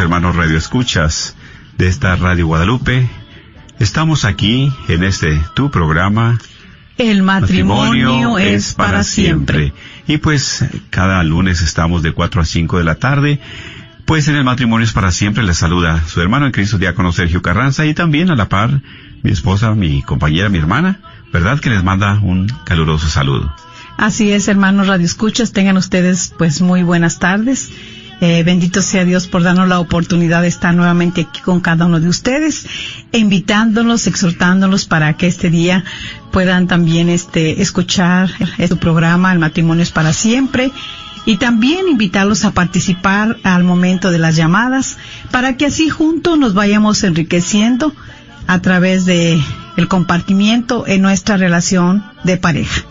Hermanos Radio Escuchas de esta Radio Guadalupe. Estamos aquí en este tu programa El matrimonio, es para siempre. Y pues cada lunes estamos de 4 a 5 de la tarde. Pues en el matrimonio es para siempre les saluda su hermano en Cristo diácono Sergio Carranza y también a la par mi esposa, mi compañera, mi hermana, ¿verdad? Que les manda un caluroso saludo. Así es, hermanos Radio Escuchas, tengan ustedes pues muy buenas tardes. Eh, bendito sea Dios por darnos la oportunidad de estar nuevamente aquí con cada uno de ustedes, invitándolos, exhortándolos para que este día puedan también este escuchar su programa El matrimonio es para siempre y también invitarlos a participar al momento de las llamadas para que así juntos nos vayamos enriqueciendo a través de el compartimiento en nuestra relación de pareja.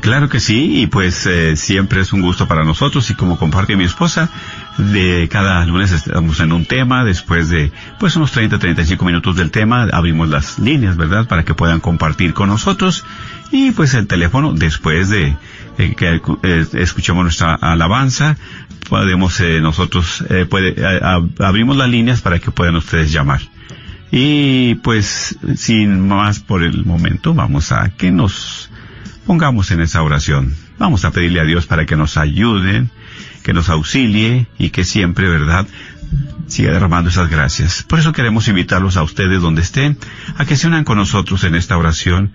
Claro que sí, y pues eh, siempre es un gusto para nosotros y como comparte mi esposa, de cada lunes estamos en un tema, después de pues unos 30, 35 minutos del tema, abrimos las líneas, ¿verdad? Para que puedan compartir con nosotros y pues el teléfono después de eh, que eh, escuchemos nuestra alabanza, podemos eh, nosotros, puede, abrimos las líneas para que puedan ustedes llamar. Y pues sin más por el momento, vamos a que nos pongamos en esa oración. Vamos a pedirle a Dios para que nos ayuden, que nos auxilie y que siempre, ¿verdad?, siga derramando esas gracias. Por eso queremos invitarlos a ustedes donde estén, a que se unan con nosotros en esta oración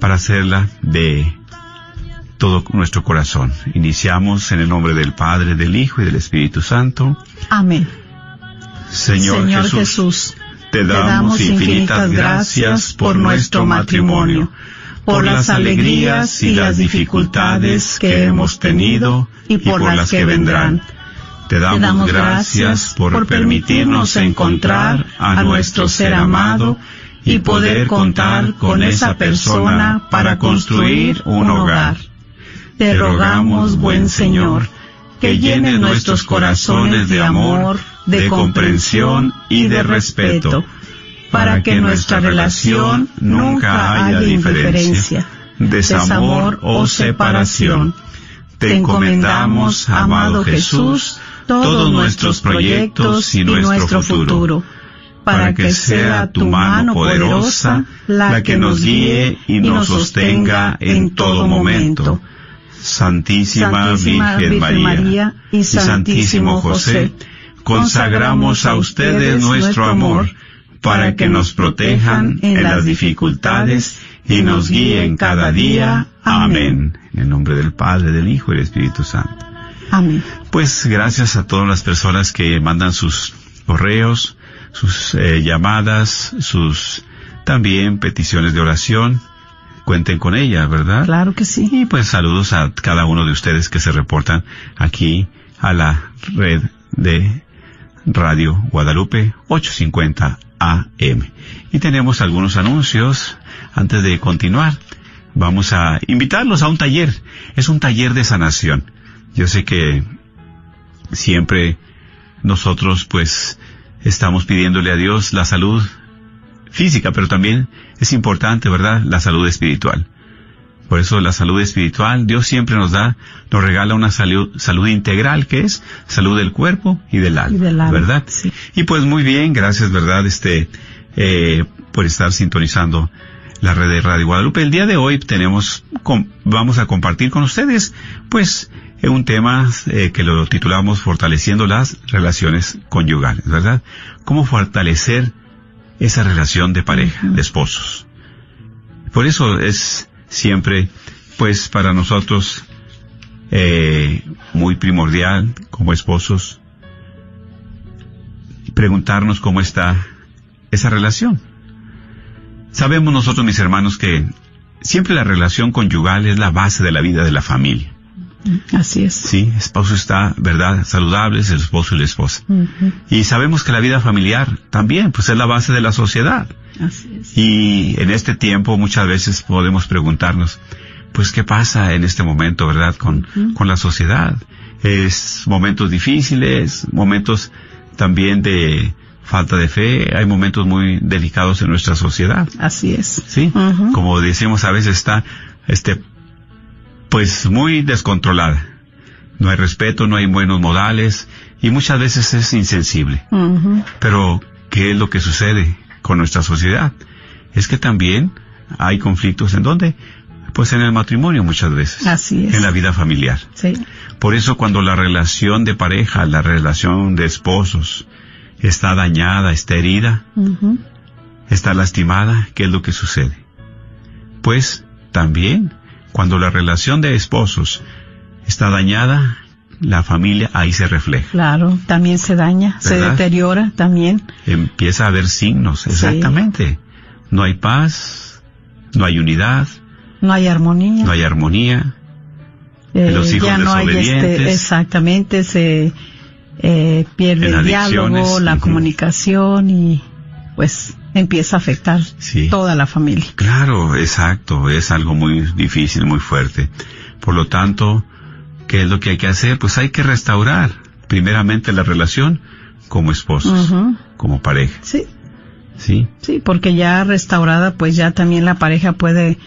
para hacerla de todo nuestro corazón. Iniciamos en el nombre del Padre, del Hijo y del Espíritu Santo. Amén. Señor, Jesús, Jesús, te damos infinitas gracias por nuestro matrimonio, por las alegrías y las dificultades que hemos tenido y por las que vendrán. Te damos gracias por permitirnos encontrar a nuestro ser amado y poder contar con esa persona para construir un hogar. Te rogamos, buen Señor, que llene nuestros corazones de amor, de comprensión y de respeto, para que nuestra relación nunca haya diferencia, desamor o separación. Te encomendamos, amado Jesús, todos nuestros proyectos y nuestro futuro, para que sea tu mano poderosa la que nos guíe y nos sostenga en todo momento. Santísima, Virgen, María, y Santísimo José, consagramos a ustedes nuestro amor para que nos protejan en las dificultades y nos guíen cada día. Amén. En el nombre del Padre, del Hijo y del Espíritu Santo. Amén. Pues gracias a todas las personas que mandan sus correos, sus eh, llamadas, sus también peticiones de oración. Cuenten con ella, ¿verdad? Claro que sí. Y pues saludos a cada uno de ustedes que se reportan aquí a la red de Radio Guadalupe 850 AM. Y tenemos algunos anuncios antes de continuar. Vamos a invitarlos a un taller. Es un taller de sanación. Yo sé que siempre nosotros pues estamos pidiéndole a Dios la salud física, pero también es importante, ¿verdad? La salud espiritual. Por eso la salud espiritual, Dios siempre nos da, nos regala una salud, salud integral, que es salud del cuerpo y del alma, Y del alma, ¿verdad? sí. Y pues muy bien, gracias, ¿verdad? Este, eh, por estar sintonizando la red de Radio Guadalupe. El día de hoy tenemos, com- vamos a compartir con ustedes, pues, eh, un tema eh, que lo titulamos Fortaleciendo las relaciones conyugales, ¿verdad? ¿Cómo fortalecer esa relación de pareja, de esposos? Por eso es siempre, pues, para nosotros eh, muy primordial como esposos preguntarnos cómo está esa relación. Sabemos nosotros, mis hermanos, que siempre la relación conyugal es la base de la vida de la familia. Así es. Sí, esposo está, ¿verdad? Saludables, el esposo y la esposa. Y sabemos que la vida familiar también, pues es la base de la sociedad. Así es. Y en este tiempo muchas veces podemos preguntarnos, pues qué pasa en este momento, ¿verdad? Con, con la sociedad. Es momentos difíciles, momentos también de falta de fe, hay momentos muy delicados en nuestra sociedad. Así es. Sí, como decimos a veces está, este, pues muy descontrolada. No hay respeto, no hay buenos modales y muchas veces es insensible. Pero, ¿qué es lo que sucede con nuestra sociedad? Es que también hay conflictos en dónde? Pues en el matrimonio muchas veces. Así es. En la vida familiar. Sí. Por eso cuando la relación de pareja, la relación de esposos está dañada, está herida, está lastimada, ¿qué es lo que sucede? Pues también cuando la relación de esposos está dañada, la familia ahí se refleja. Claro, también se daña, se ¿Verdad? deteriora también. Empieza a haber signos, exactamente. No hay paz, no hay unidad, No hay armonía. no hay armonía. Eh, los hijos ya no hay este, exactamente, se eh, pierde el diálogo, la ujú. comunicación y pues empieza a afectar Sí. toda la familia. Claro, exacto, es algo muy difícil, muy fuerte. Por lo tanto, ¿qué es lo que hay que hacer? Pues hay que restaurar primeramente la relación como esposos, como pareja, Sí, ¿sí? sí, porque ya restaurada, pues ya también la pareja puede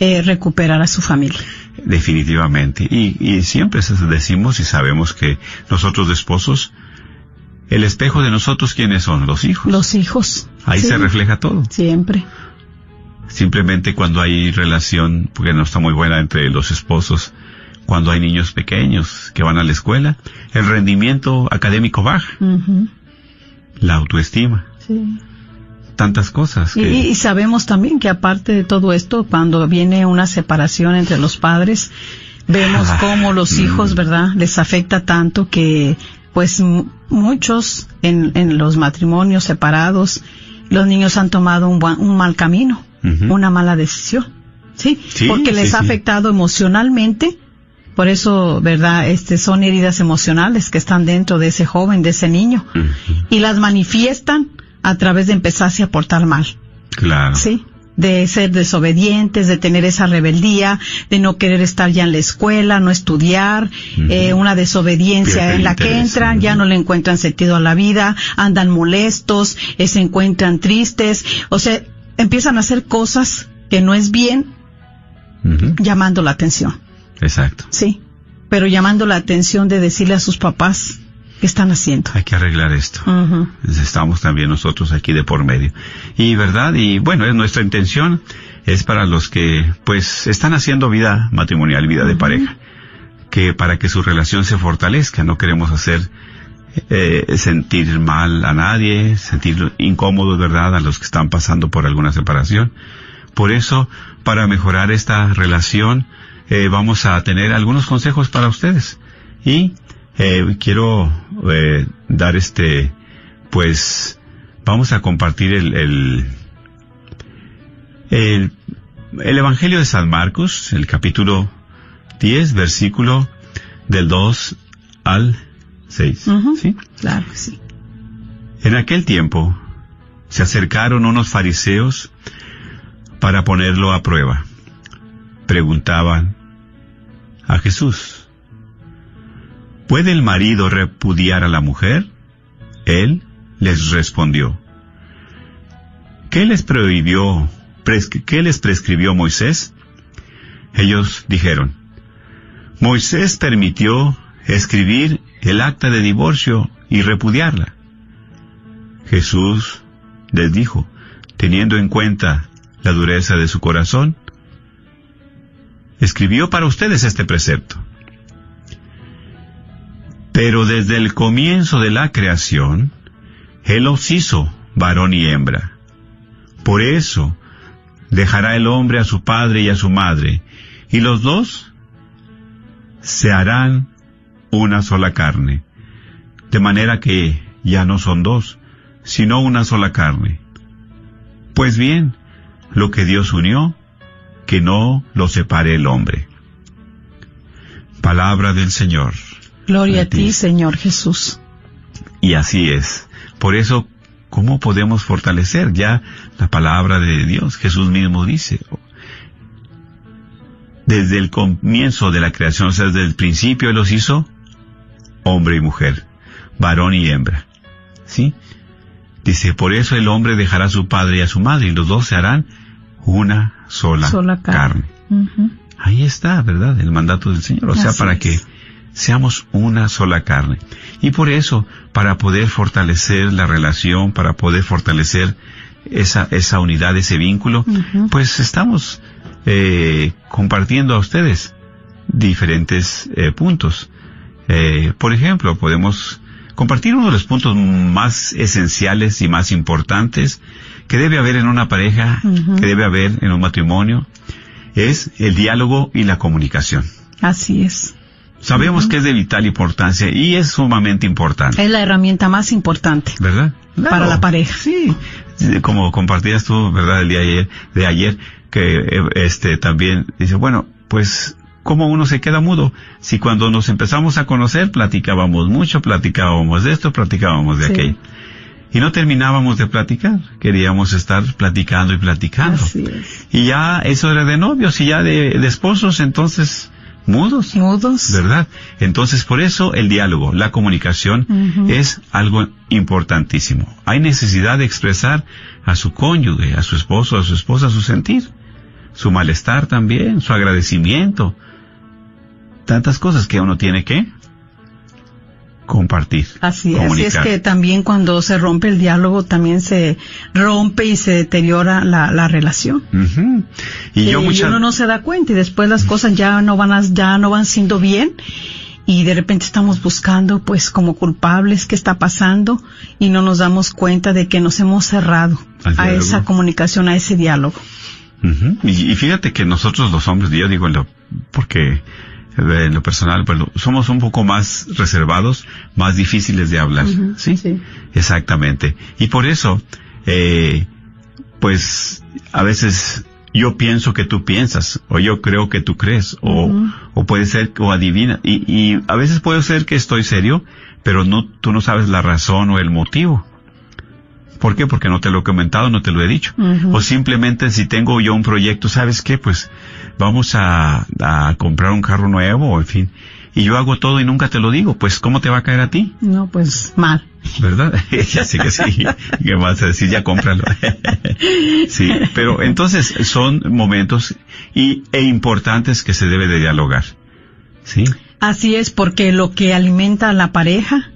eh, recuperar a su familia. Definitivamente. Y, y siempre decimos y sabemos que nosotros de esposos, el espejo de nosotros, ¿quiénes son? Los hijos. Los hijos. Ahí sí, se refleja todo. Siempre. Simplemente cuando hay relación, porque no está muy buena entre los esposos, cuando hay niños pequeños que van a la escuela, el rendimiento académico baja, la autoestima, Sí. tantas cosas. Que- y sabemos también que aparte de todo esto, cuando viene una separación entre los padres, vemos Ah, cómo los mm. hijos, ¿verdad?, les afecta tanto que, pues, muchos en, en los matrimonios separados, los niños han tomado un, un mal camino, una mala decisión, ¿sí? Sí, Porque les sí, ha sí. afectado emocionalmente. Por eso, ¿verdad? Este, son heridas emocionales que están dentro de ese joven, de ese niño. Y las manifiestan a través de empezarse a portar mal. Claro. Sí, de ser desobedientes, de tener esa rebeldía, de no querer estar ya en la escuela, no estudiar, eh, una desobediencia Pierde en la que entran, ya no le encuentran sentido a la vida, andan molestos, eh, se encuentran tristes, o sea, empiezan a hacer cosas que no es bien llamando la atención, Exacto. sí, pero llamando la atención de decirle a sus papás qué están haciendo. Hay que arreglar esto. Estamos también nosotros aquí de por medio. Y verdad, y bueno, es nuestra intención, es para los que pues están haciendo vida matrimonial, vida de pareja, que para que su relación se fortalezca, no queremos hacer eh, sentir mal a nadie, sentir incómodos, ¿verdad?, a los que están pasando por alguna separación. Por eso, para mejorar esta relación, eh, vamos a tener algunos consejos para ustedes. Y eh, quiero eh, dar este, pues, vamos a compartir el, el, el, el Evangelio de San Marcos, el capítulo 10, versículo del 2 al 6. Ujú. ¿sí? Claro, sí. En aquel tiempo se acercaron unos fariseos para ponerlo a prueba. Preguntaban a Jesús, ¿puede el marido repudiar a la mujer? Él les respondió, ¿qué les prohibió, qué les prescribió Moisés? Ellos dijeron, Moisés permitió escribir el acta de divorcio y repudiarla. Jesús les dijo, teniendo en cuenta la dureza de su corazón, escribió para ustedes este precepto. Pero desde el comienzo de la creación, Él los hizo varón y hembra. Por eso, dejará el hombre a su padre y a su madre, y los dos se harán una sola carne, de manera que ya no son dos, sino una sola carne. Pues bien, lo que Dios unió, que no lo separe el hombre. Palabra del Señor. Gloria a ti, Señor Jesús. Y así es. Por eso, ¿cómo podemos fortalecer ya la palabra de Dios? Jesús mismo dice, desde el comienzo de la creación, o sea, desde el principio Él los hizo hombre y mujer, varón y hembra. ¿Sí? Dice, por eso el hombre dejará a su padre y a su madre, y los dos se harán una sola, Sola carne. Ahí está, ¿verdad? El mandato del Señor. O sea, Así para es. que seamos una sola carne. Y por eso, para poder fortalecer la relación, para poder fortalecer esa, esa unidad, ese vínculo, pues estamos eh, compartiendo a ustedes diferentes eh, puntos. Eh, por ejemplo, podemos compartir uno de los puntos más esenciales y más importantes que debe haber en una pareja, que debe haber en un matrimonio, es el diálogo y la comunicación. Así es. Sabemos que es de vital importancia y es sumamente importante, Es la herramienta más importante. ¿verdad? Para la pareja. Sí, como compartías tú, ¿verdad? El día ayer, de ayer, que eh, este también dice, bueno, pues ¿cómo uno se queda mudo? Si cuando nos empezamos a conocer platicábamos mucho, platicábamos de esto, platicábamos de Sí. aquello. Y no terminábamos de platicar, queríamos estar platicando y platicando. Así es. Y ya eso era de novios y ya de, de esposos, entonces mudos. Mudos. ¿Verdad? Entonces, por eso el diálogo, la comunicación es algo importantísimo. Hay necesidad de expresar a su cónyuge, a su esposo, a su esposa su sentir, su malestar también, su agradecimiento. Tantas cosas que uno tiene que compartir. Así es, y es que también cuando se rompe el diálogo también se rompe y se deteriora la, la relación. Ujú. Y yo Eh, muchas... uno no se da cuenta y después las cosas ya no van a- ya no van siendo bien y de repente estamos buscando pues como culpables qué está pasando y no nos damos cuenta de que nos hemos cerrado a esa comunicación, a ese diálogo. Ujú. y, y fíjate que nosotros los hombres, yo digo porque en lo personal, pues, somos un poco más reservados, más difíciles de hablar, ¿sí? sí. Exactamente. Y por eso, eh, pues, a veces yo pienso que tú piensas, o yo creo que tú crees, o, o puede ser, o adivina, y, y a veces puede ser que estoy serio, pero no, tú no sabes la razón o el motivo. ¿Por qué? Porque no te lo he comentado, no te lo he dicho. O simplemente si tengo yo un proyecto, ¿sabes qué? Pues vamos a, a comprar un carro nuevo, en fin. Y yo hago todo y nunca te lo digo, pues ¿cómo te va a caer a ti? No, pues mal. ¿Verdad? ya sé que sí. ¿Qué vas a decir? Ya cómpralo. sí, pero entonces son momentos y, e importantes que se debe de dialogar. ¿Sí? Así es, porque lo que alimenta a la pareja,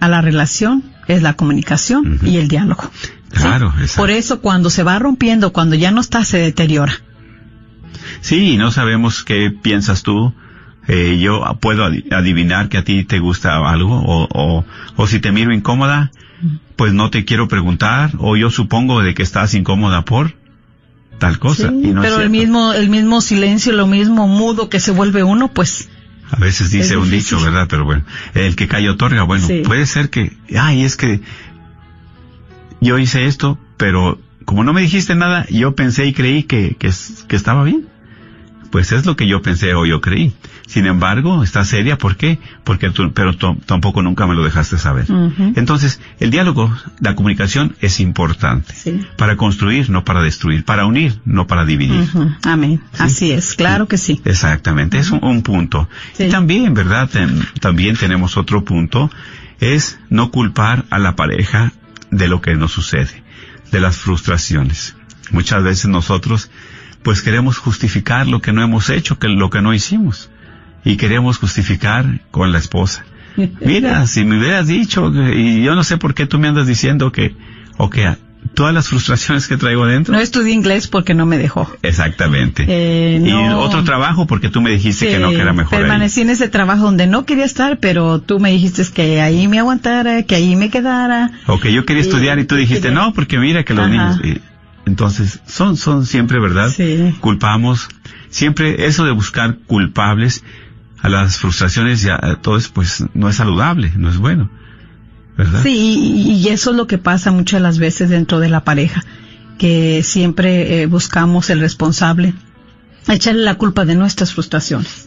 a la relación, es la comunicación y el diálogo. Claro, ¿sí? exacto. Por eso cuando se va rompiendo, cuando ya no está, se deteriora. Sí, y no sabemos qué piensas tú. Eh, yo puedo adi- adivinar que a ti te gusta algo, o, o, o si te miro incómoda, pues no te quiero preguntar, o yo supongo de que estás incómoda por tal cosa. Sí, y no pero el mismo, el mismo silencio, lo mismo mudo que se vuelve uno, pues A veces dice un dicho, ¿verdad? Pero bueno, el que cae otorga. Bueno, Sí. puede ser que, ay, es que yo hice esto, pero como no me dijiste nada, yo pensé y creí que, que estaba bien. Pues es lo que yo pensé o yo creí. Sin embargo, está seria, ¿por qué? Porque tú, pero tampoco nunca me lo dejaste saber. Entonces, el diálogo, la comunicación es importante. Sí. Para construir, no para destruir. Para unir, no para dividir. Amén. Sí. Así es, claro que sí. Exactamente, es un, un punto. Sí. Y también, ¿verdad? También tenemos otro punto, es no culpar a la pareja de lo que nos sucede, de las frustraciones. Muchas veces nosotros, pues queremos justificar lo que no hemos hecho, que lo que no hicimos. Y queremos justificar con la esposa. Mira, si me hubieras dicho, y yo no sé por qué tú me andas diciendo que, o que todas las frustraciones que traigo dentro. No estudié inglés porque no me dejó. Exactamente. Eh, Y otro trabajo porque tú me dijiste que no, que era mejor ahí. Permanecí en ese trabajo donde no quería estar, pero tú me dijiste que ahí me aguantara, que ahí me quedara. O que yo quería estudiar y tú dijiste, quería- no, porque mira que los Ajá. niños... y- entonces, son, son siempre, ¿verdad? Sí. Culpamos. Siempre eso de buscar culpables a las frustraciones y a, a todo eso, pues no es saludable, no es bueno. ¿Verdad? Sí, y, y eso es lo que pasa muchas las veces dentro de la pareja, que siempre eh, buscamos el responsable, echarle la culpa de nuestras frustraciones.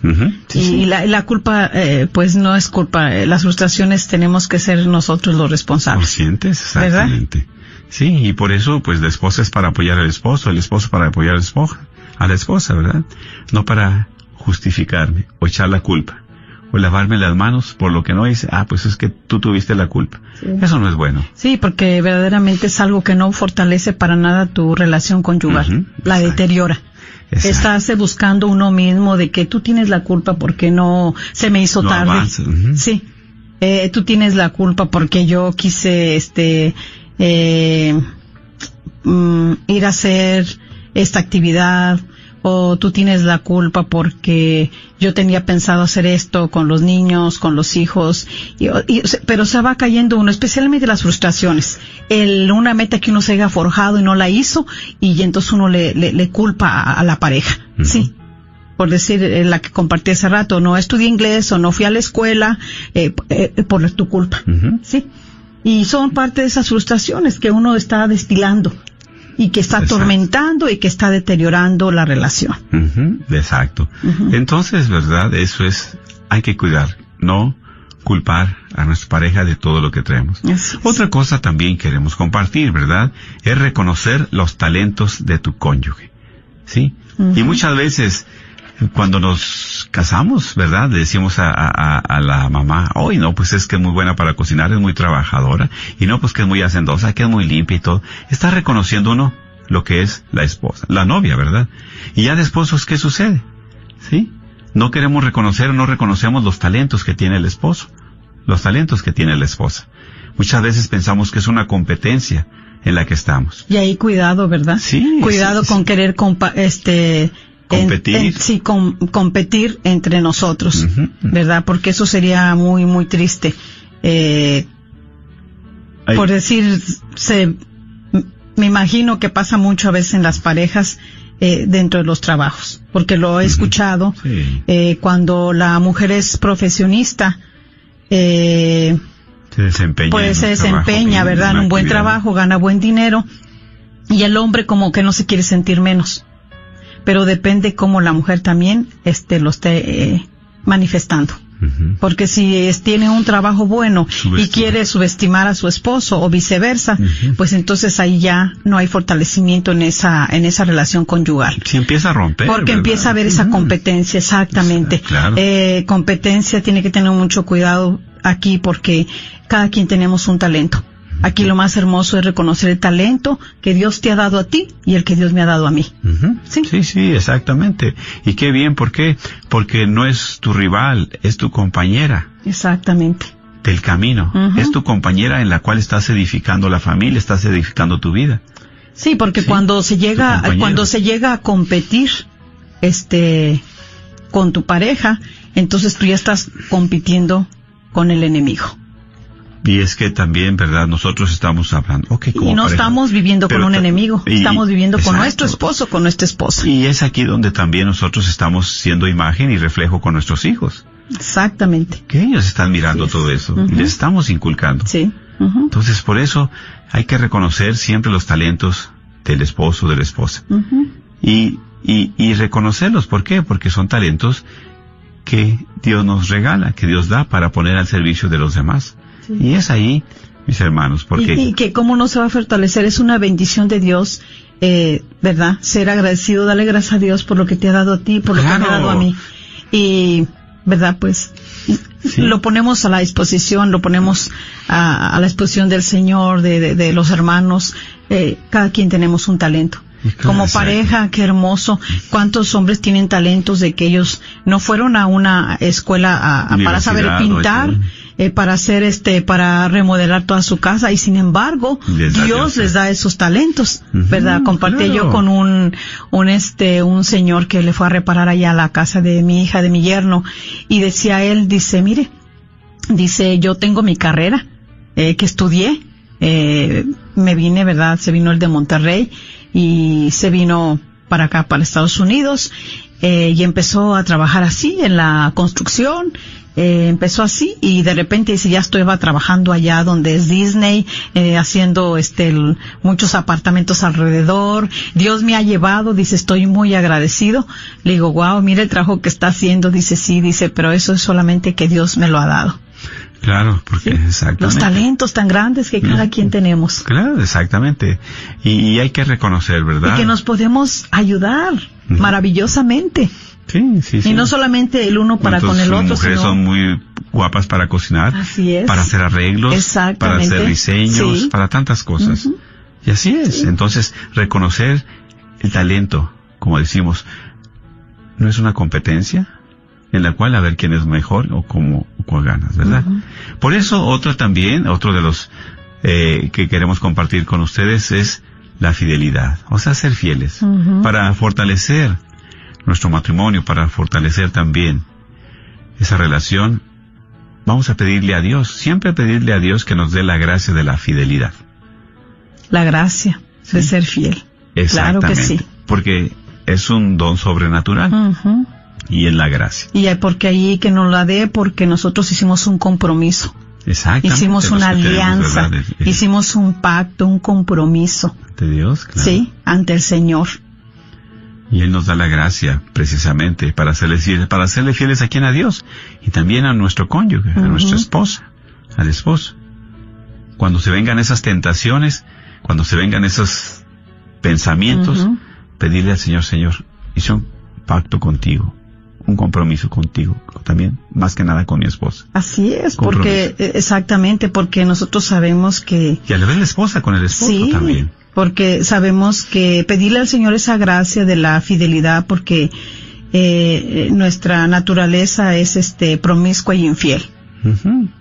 Sí, y sí. La, la culpa, eh, pues no es culpa, eh, las frustraciones tenemos que ser nosotros los responsables. Conscientes, ¿Verdad? Sí, y por eso, pues la esposa es para apoyar al esposo, el esposo para apoyar a la esposa, a la esposa, ¿verdad? No para justificarme o echar la culpa o lavarme las manos por lo que no hice. Ah, pues es que tú tuviste la culpa. Eso no es bueno. Sí, porque verdaderamente es algo que no fortalece para nada tu relación conyugal, la exacto. deteriora. Exacto. Estás eh, buscando uno mismo de que tú tienes la culpa porque no se me hizo No tarde. Sí. Eh, tú tienes la culpa porque yo quise, este, eh, mm, ir a hacer esta actividad o tú tienes la culpa porque yo tenía pensado hacer esto con los niños, con los hijos, y, y- pero se va cayendo uno, especialmente las frustraciones. El, una meta que uno se haya forjado y no la hizo y entonces uno le, le, le culpa a, a la pareja. Sí por decir eh, la que compartí hace rato, no estudié inglés o no fui a la escuela eh, eh, por tu culpa. Sí. Y son parte de esas frustraciones que uno está destilando y que está Exacto. atormentando y que está deteriorando la relación. Ujú, Exacto. Entonces, ¿verdad? Eso es, hay que cuidar, no culpar a nuestra pareja de todo lo que traemos. Otra cosa también queremos compartir, ¿verdad? Es reconocer los talentos de tu cónyuge. ¿Sí? Y muchas veces, cuando nos casamos, ¿verdad? Le decimos a, a- a- la mamá, hoy no, pues es que es muy buena para cocinar, es muy trabajadora, y no, pues que es muy hacendosa, que es muy limpia y todo. Está reconociendo uno lo que es la esposa, la novia, ¿verdad? Y ya de esposos, ¿qué sucede? ¿Sí? No queremos reconocer o no reconocemos los talentos que tiene el esposo, los talentos que tiene la esposa. Muchas veces pensamos que es una competencia en la que estamos. Y ahí cuidado, ¿verdad? Sí, Cuidado sí, sí. con querer compa este Competir. en- sí, com- competir entre nosotros. ¿verdad? Porque eso sería muy, muy triste. Eh, por decir, se, me imagino que pasa mucho a veces en las parejas eh, dentro de los trabajos, porque lo he escuchado sí, eh, cuando la mujer es profesionista, eh, se desempeña. pues se trabajo desempeña, ¿verdad? En un buen actividad. trabajo, gana buen dinero, y el hombre como que no se quiere sentir menos. Pero depende cómo la mujer también este, lo esté eh, manifestando. Porque si es- tiene un trabajo bueno y quiere subestimar a su esposo o viceversa, pues entonces ahí ya no hay fortalecimiento en esa, en esa relación conyugal. Si empieza a romper. Porque ¿verdad? empieza a haber esa competencia, exactamente. Claro. Eh, competencia tiene que tener mucho cuidado aquí porque cada quien tenemos un talento. Aquí lo más hermoso es reconocer el talento que Dios te ha dado a ti y el que Dios me ha dado a mí. Sí. sí, sí, exactamente. Y qué bien, ¿por qué? Porque no es tu rival, es tu compañera Exactamente. del camino. Es tu compañera en la cual estás edificando la familia, estás edificando tu vida. Sí, porque Sí, cuando se llega, cuando se llega a competir, este, con tu pareja, entonces tú ya estás compitiendo con el enemigo. Y es que también, ¿verdad? Nosotros estamos hablando. como Y no pareja. estamos viviendo con un enemigo, y- estamos viviendo con nuestro esposo, con nuestra esposa. Y es aquí donde también nosotros estamos siendo imagen y reflejo con nuestros hijos. Exactamente. Que ellos están mirando es. todo eso. Y Les estamos inculcando. Sí. Entonces, por eso hay que reconocer siempre los talentos del esposo, de la esposa. ujú. Y, y, y reconocerlos. ¿Por qué? Porque son talentos que Dios nos regala, que Dios da para poner al servicio de los demás. Y es ahí, mis hermanos, porque... Y, y que cómo no se va a fortalecer, es una bendición de Dios, eh, ¿verdad? Ser agradecido, darle gracias a Dios por lo que te ha dado a ti, por lo que me ha dado a mí. Y, ¿verdad? Pues Sí. lo ponemos a la disposición, lo ponemos a, a la disposición del Señor, de, de- de los hermanos. Eh, cada quien tenemos un talento. Como pareja, qué hermoso. ¿Cuántos hombres tienen talentos de que ellos no fueron a una escuela a- a- para saber pintar? oye. Eh, para hacer este, para remodelar toda su casa y sin embargo Les Dios Dios, les da esos talentos, ¿verdad? Compartí yo con un, un este, un señor que le fue a reparar allá a la casa de mi hija, de mi yerno y decía él, dice, mire, dice, yo tengo mi carrera, eh, que estudié, eh, me vine, ¿verdad? Se vino el de Monterrey y se vino para acá, para Estados Unidos, eh, y empezó a trabajar así en la construcción, eh, empezó así y de repente dice ya estoy trabajando allá donde es Disney eh, haciendo este el- muchos apartamentos alrededor Dios me ha llevado dice estoy muy agradecido le digo wow mira el trabajo que está haciendo dice sí dice pero eso es solamente que Dios me lo ha dado Claro, porque exactamente. los talentos tan grandes que cada Mm. quien tenemos Claro, exactamente. Y, y hay que reconocer, ¿verdad? y que nos podemos ayudar maravillosamente Sí, sí, sí. y no solamente el uno para con ¿Cuántas el otro mujeres sino son muy guapas para cocinar, Así es. para hacer arreglos, para hacer diseños, para tantas cosas. Y así es. Entonces, reconocer el talento, como decimos, no es una competencia en la cual a ver quién es mejor o cómo o cuál ganas, ¿verdad? Por eso, otro también, otro de los eh, que queremos compartir con ustedes es la fidelidad, o sea, ser fieles, para fortalecer nuestro matrimonio, para fortalecer también esa relación. Vamos a pedirle a Dios, siempre pedirle a Dios que nos dé la gracia de la fidelidad. la gracia de ser fiel claro Exactamente. que sí Porque es un don sobrenatural y es la gracia. Y hay porque ahí que nos la dé porque nosotros hicimos un compromiso, Exactamente. hicimos una tenemos, alianza, hicimos un pacto, un compromiso, de Dios, claro. sí, ante el Señor. Y Él nos da la gracia, precisamente, para serle fieles, para serle fieles a quien a Dios y también a nuestro cónyuge, a nuestra esposa, al esposo. Cuando se vengan esas tentaciones, cuando se vengan esos pensamientos, pedirle al Señor, Señor, hice un pacto contigo, un compromiso contigo, también, más que nada con mi esposa. Así es, Compromiso. porque eh, exactamente porque nosotros sabemos que Y a la vez la esposa con el esposo sí, también. Porque sabemos que pedirle al Señor esa gracia de la fidelidad porque eh, nuestra naturaleza es este promiscua y infiel.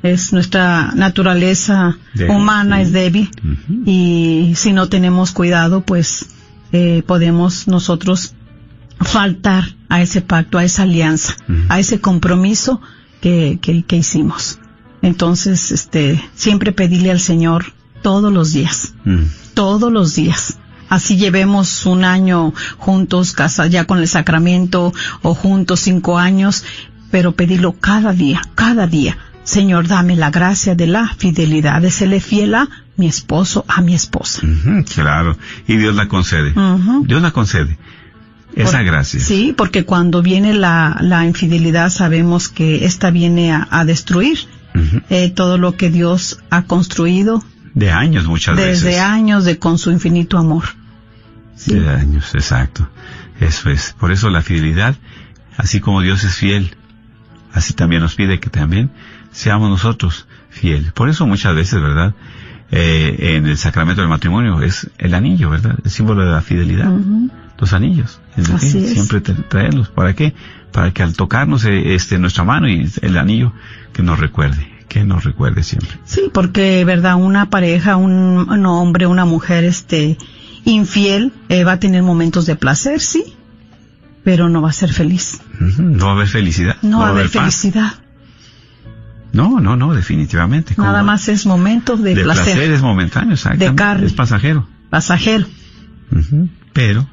Es nuestra naturaleza Débil, humana sí. es débil y si no tenemos cuidado, pues eh, podemos nosotros faltar a ese pacto, a esa alianza, a ese compromiso que, que, que hicimos. Entonces, este, siempre pedirle al Señor todos los días. Todos los días. Así llevemos un año juntos, casa ya con el sacramento, o juntos cinco años, pero pedirlo cada día, cada día. Señor, dame la gracia de la fidelidad, de serle fiel a mi esposo, a mi esposa. Claro. Y Dios la concede. Dios la concede. Esa Por- gracia. Sí, porque cuando viene la, la infidelidad sabemos que esta viene a, a destruir eh, todo lo que Dios ha construido De años muchas desde veces. años de con su infinito amor. Sí. De años, exacto. Eso es. Por eso la fidelidad, así como Dios es fiel, así también nos pide que también seamos nosotros fieles. Por eso muchas veces, ¿verdad? Eh, en el sacramento del matrimonio es el anillo, ¿verdad? El símbolo de la fidelidad. Ujú. Los anillos. Es decir, Así es. siempre traerlos. ¿Para qué? Para que al tocarnos eh, este nuestra mano y el anillo, que nos recuerde, que nos recuerde siempre. Sí, porque, verdad, una pareja, un, un hombre, una mujer, este, infiel, eh, va a tener momentos de placer, sí, pero no va a ser feliz. No va a haber felicidad. No va a haber felicidad. No, no, no, definitivamente. ¿Cómo Nada más es momentos de, de placer, placer es momentáneo. De carne. Es pasajero. pasajero. Pero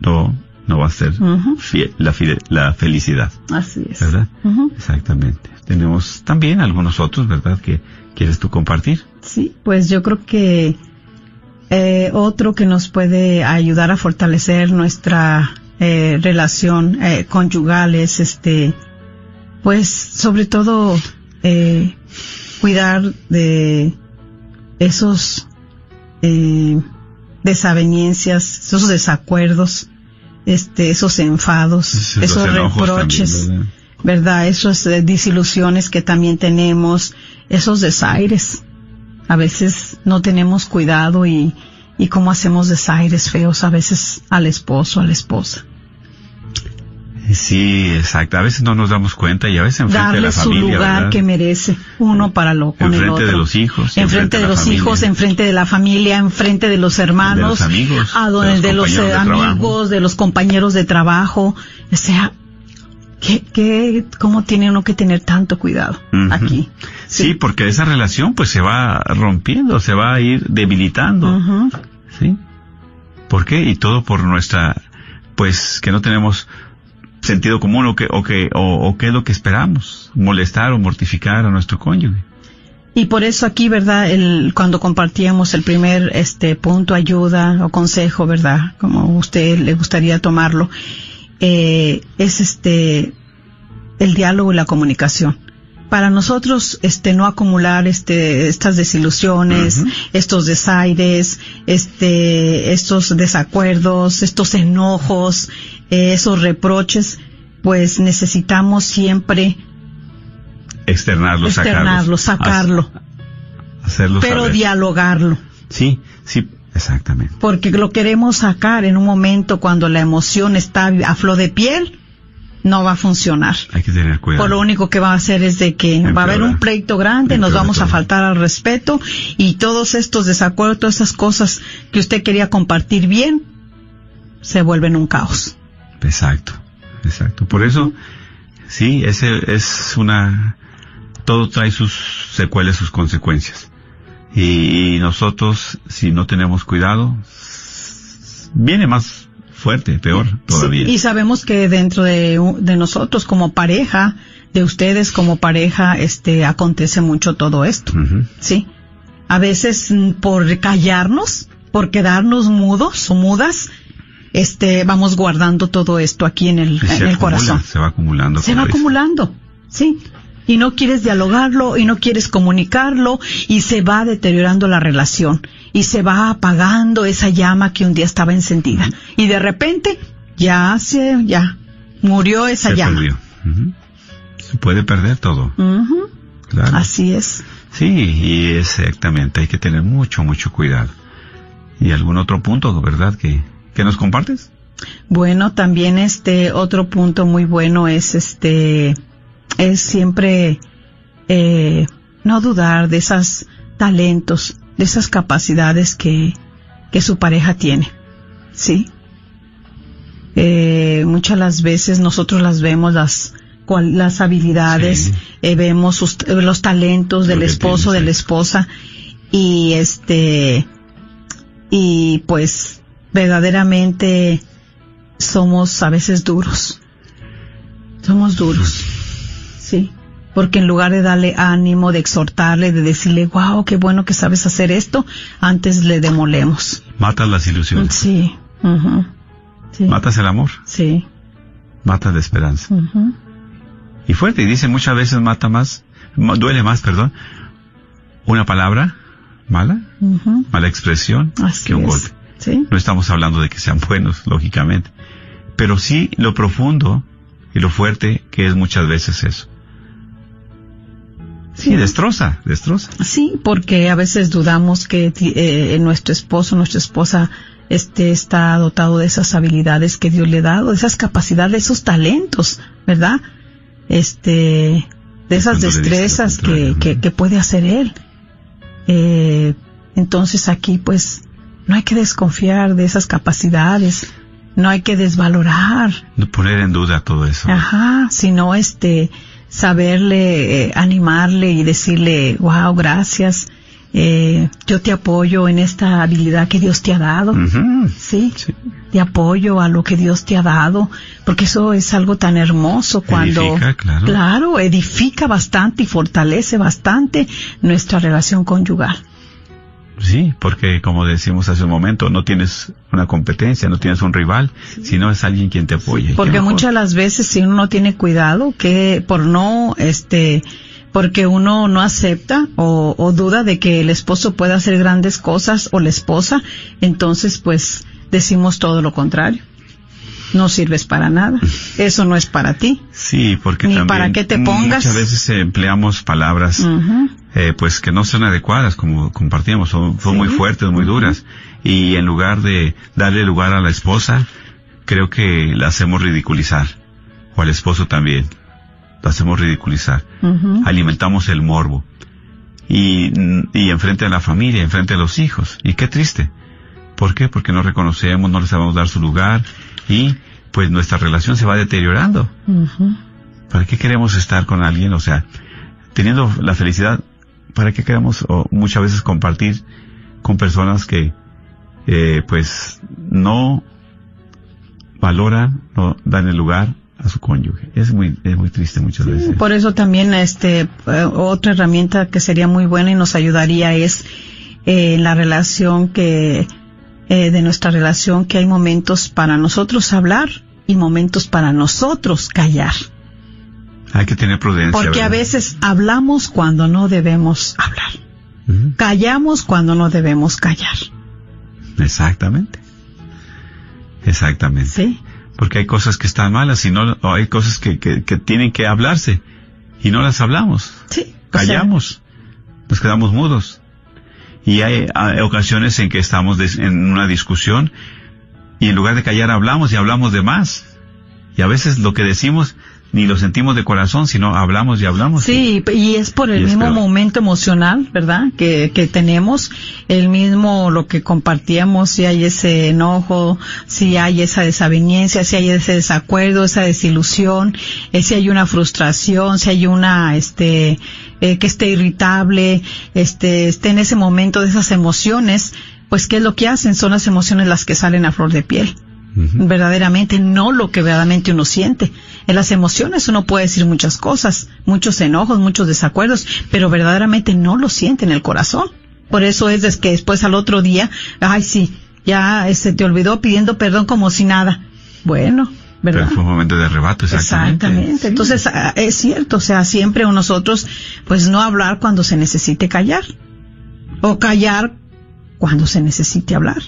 no, no va a ser fiel- la, la felicidad, Así es. ¿verdad? Exactamente. Tenemos también algunos otros, ¿verdad? Que quieres tú compartir. Sí, pues yo creo que eh, otro que nos puede ayudar a fortalecer nuestra eh, relación eh, conyugal es este, pues sobre todo eh, cuidar de esos eh, desavenencias, esos desacuerdos, este, esos enfados, esos reproches. también, ¿verdad? Esas eh, disilusiones que también tenemos, esos desaires. A veces no tenemos cuidado y, y cómo hacemos desaires feos a veces al esposo, a la esposa. Sí, exacto. A veces no nos damos cuenta y a veces enfrente Darle de la su familia, lugar ¿verdad? que merece uno para lo con el Enfrente de otro. los hijos, enfrente de la los familia. hijos, enfrente de la familia, enfrente de los hermanos, De los amigos, a de donde- los de los, eh, de trabajo. amigos, de los compañeros de trabajo. O sea, ¿qué, qué, cómo tiene uno que tener tanto cuidado aquí? Sí, porque esa relación pues se va rompiendo, se va a ir debilitando. Ujú. ¿Sí? ¿Por qué? Y todo por nuestra, pues, que no tenemos sentido común o que, o que, o, o qué es lo que esperamos, molestar o mortificar a nuestro cónyuge. Y por eso aquí, ¿verdad? El, cuando compartíamos el primer este punto, ayuda o consejo, ¿verdad? Como usted le gustaría tomarlo, eh, es este, el diálogo y la comunicación. Para nosotros, este, no acumular, este, estas desilusiones, estos desaires, este, estos desacuerdos, estos enojos, eh, esos reproches, pues necesitamos siempre Externarlo, externarlo, sacarlo, ha- Hacerlo pero saber. dialogarlo. Sí, sí, exactamente. porque lo queremos sacar en un momento cuando la emoción está a flor de piel, no va a funcionar. Hay que tener cuidado. Por lo único que va a hacer es de que va a haber un pleito grande, nos vamos a faltar al respeto y todos estos desacuerdos, todas esas cosas que usted quería compartir bien, se vuelven un caos. Exacto, exacto. Por eso, sí, ese es una, todo trae sus secuelas, sus consecuencias. Y, nosotros, si no tenemos cuidado, viene más fuerte, peor todavía. Sí, y sabemos que dentro de, de nosotros como pareja, de ustedes como pareja, este, acontece mucho todo esto. Sí. A veces mm, por callarnos, por quedarnos mudos o mudas, este, vamos guardando todo esto aquí en el, en el acumula, corazón. Se va acumulando. Se va acumulando, sí. Y no quieres dialogarlo y no quieres comunicarlo y se va deteriorando la relación y se va apagando esa llama que un día estaba encendida. Y de repente ya se, ya murió esa Se llama. perdió. Se puede perder todo. Claro. Así es. Sí, y exactamente, hay que tener mucho, mucho cuidado. ¿Y algún otro punto, verdad, que, que nos compartes? Bueno, también este otro punto muy bueno es este es siempre eh, no dudar de esos talentos, de esas capacidades que que su pareja tiene, sí. Eh, muchas las veces nosotros las vemos las cual- las habilidades, Sí. eh, vemos sus- los talentos del Lo esposo, tiene, de la esposa y este y pues verdaderamente somos a veces duros. Somos duros. Sí. Porque en lugar de darle ánimo, de exhortarle, de decirle, wow, qué bueno que sabes hacer esto, antes le demolemos. Matas las ilusiones, Sí. ujú, Sí. matas el amor, Sí. matas la esperanza. ujú. Y fuerte, y dice muchas veces mata más, duele más, perdón, una palabra mala, mala expresión, Así que un es. golpe. Sí. No estamos hablando de que sean buenos, lógicamente, pero sí lo profundo y lo fuerte que es muchas veces eso. Sí, destroza, destroza. Sí, porque a veces dudamos que eh, nuestro esposo, nuestra esposa, este está dotado de esas habilidades que Dios le ha dado, de esas capacidades, esos talentos, ¿verdad? Este, de esas Cuando destrezas que, que, que puede hacer él. Eh, entonces aquí, pues, no hay que desconfiar de esas capacidades, no hay que desvalorar, No poner en duda todo eso. Ajá, sino este saberle, eh, animarle y decirle, wow, gracias, eh, yo te apoyo en esta habilidad que Dios te ha dado, sí, Sí. te apoyo a lo que Dios te ha dado, porque eso es algo tan hermoso cuando, Edifica, claro. claro, edifica bastante y fortalece bastante nuestra relación conyugal. Sí, porque como decimos hace un momento, no tienes una competencia, no tienes un rival, sino es alguien quien te apoya. ¿Qué Porque muchas de las veces si uno no tiene cuidado, que por no, este, porque uno no acepta o, o duda de que el esposo pueda hacer grandes cosas o la esposa, entonces pues decimos todo lo contrario. No sirves para nada. Eso no es para ti. Sí, porque Ni también para qué te pongas. muchas veces empleamos palabras eh, pues que no son adecuadas, como compartíamos, son, son Sí. muy fuertes, muy duras. Y en lugar de darle lugar a la esposa, creo que la hacemos ridiculizar. o al esposo también. Lo hacemos ridiculizar. Alimentamos el morbo. Y, y enfrente a la familia, enfrente a los hijos. Y qué triste. ¿Por qué? Porque no reconocemos, no les sabemos dar su lugar y pues nuestra relación se va deteriorando. ¿Para qué queremos estar con alguien? O sea, teniendo la felicidad, ¿para qué queremos o muchas veces compartir con personas que eh, pues no valoran, no dan el lugar a su cónyuge? Es muy, es muy triste muchas veces. Por eso también este eh, otra herramienta que sería muy buena y nos ayudaría es eh, la relación que eh, de nuestra relación que hay momentos para nosotros hablar y momentos para nosotros callar. Hay que tener prudencia. Porque a veces hablamos cuando no debemos hablar. Callamos cuando no debemos callar. Exactamente. Exactamente. ¿Sí? Porque hay cosas que están malas y no, o hay cosas que, que, que tienen que hablarse y no las hablamos. Sí. o sea, Callamos. Nos quedamos mudos. Y hay, hay ocasiones en que estamos des- en una discusión y en lugar de callar hablamos y hablamos de más. Y a veces lo que decimos ni lo sentimos de corazón, sino hablamos y hablamos. Sí, y es por el mismo momento emocional, ¿verdad? Que, que tenemos, el mismo lo que compartíamos, si hay ese enojo, si hay esa desaveniencia, si hay ese desacuerdo, esa desilusión, eh, si hay una frustración, si hay una, este, eh, que esté irritable, este, esté en ese momento de esas emociones, pues ¿qué es lo que hacen? Son las emociones las que salen a flor de piel verdaderamente, no lo que verdaderamente uno siente. En las emociones uno puede decir muchas cosas, muchos enojos, muchos desacuerdos, pero verdaderamente no lo siente en el corazón. Por eso es que después al otro día, ay sí, ya eh, se te olvidó pidiendo perdón como si nada. Bueno, ¿verdad? Pero fue un momento de arrebato, exactamente. Exactamente. Entonces, ah, es cierto, o sea, siempre nosotros, pues no hablar cuando se necesite callar. O callar cuando se necesite hablar.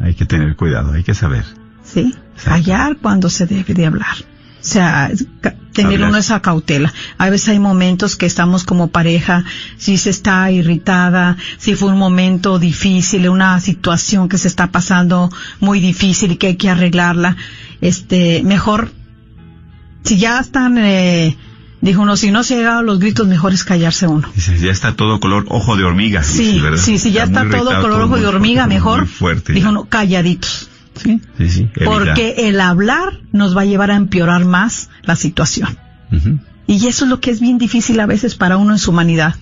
Hay que tener cuidado, hay que saber. ¿sí? Exacto. Callar cuando se debe de hablar. O sea, tener uno esa cautela. A veces hay momentos que estamos como pareja, si se está irritada, si fue un momento difícil, una situación que se está pasando muy difícil y que hay que arreglarla, este, mejor, si ya están, eh, dijo uno, si no se ha llegado a los gritos, mejor es callarse uno. Dice, ya está todo color ojo de hormiga. Sí, dice, ¿verdad? sí, sí, ya está todo color ojo de hormiga, mejor, fuerte. dijo uno, calladitos. ¿Sí? Sí, sí. evita. Porque el hablar nos va a llevar a empeorar más la situación. Y eso es lo que es bien difícil a veces para uno en su humanidad,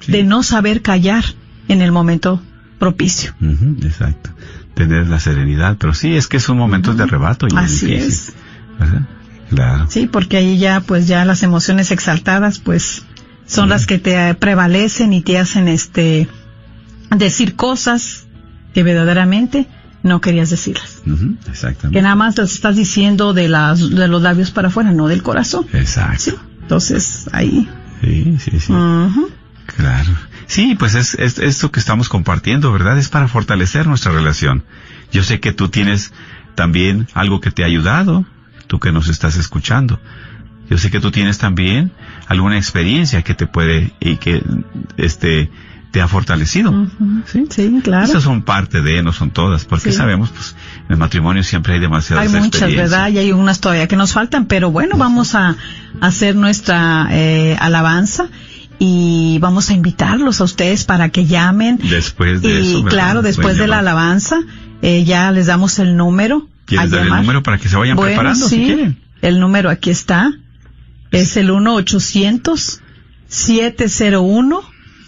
Sí. de no saber callar en el momento propicio. Exacto. Tener la serenidad. Pero sí, es que son momentos de arrebato y Así difícil. es. ¿verdad? Claro. Sí, porque ahí ya, pues ya las emociones exaltadas, pues son las que te prevalecen y te hacen, este, decir cosas que verdaderamente no querías decirlas. Ujú, Que Exactamente. nada más las estás diciendo de las, de los labios para afuera, no del corazón. Exacto. Sí. Entonces, ahí. Sí, sí, sí. Claro. Sí, pues es, es esto que estamos compartiendo, ¿verdad? Es para fortalecer nuestra relación. Yo sé que tú tienes también algo que te ha ayudado, tú que nos estás escuchando. Yo sé que tú tienes también alguna experiencia que te puede y que este te ha fortalecido. Ujú. ¿Sí? Sí, claro. Esas son parte de, no son todas, porque Sí. sabemos, pues, en el matrimonio siempre hay demasiadas Hay muchas. ¿verdad? Y hay unas todavía que nos faltan, pero bueno, vamos a hacer nuestra eh, alabanza y vamos a invitarlos a ustedes para que llamen. Después de y eso, ¿verdad? claro, después de la alabanza, eh, ya les damos el número. ¿Quieres dar el número para que se vayan Bueno, preparando sí, si quieren? El número aquí está. Es el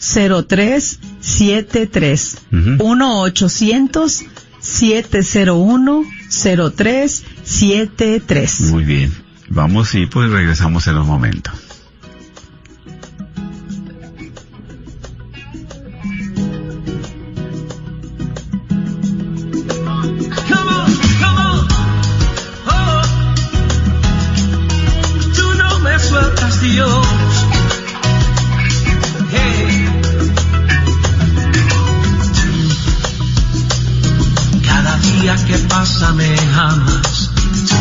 1-800-701-0373. Ujú. 1-800-701-0373. Muy bien. Vamos y pues regresamos en un momento. Que pasa me amas. Tú.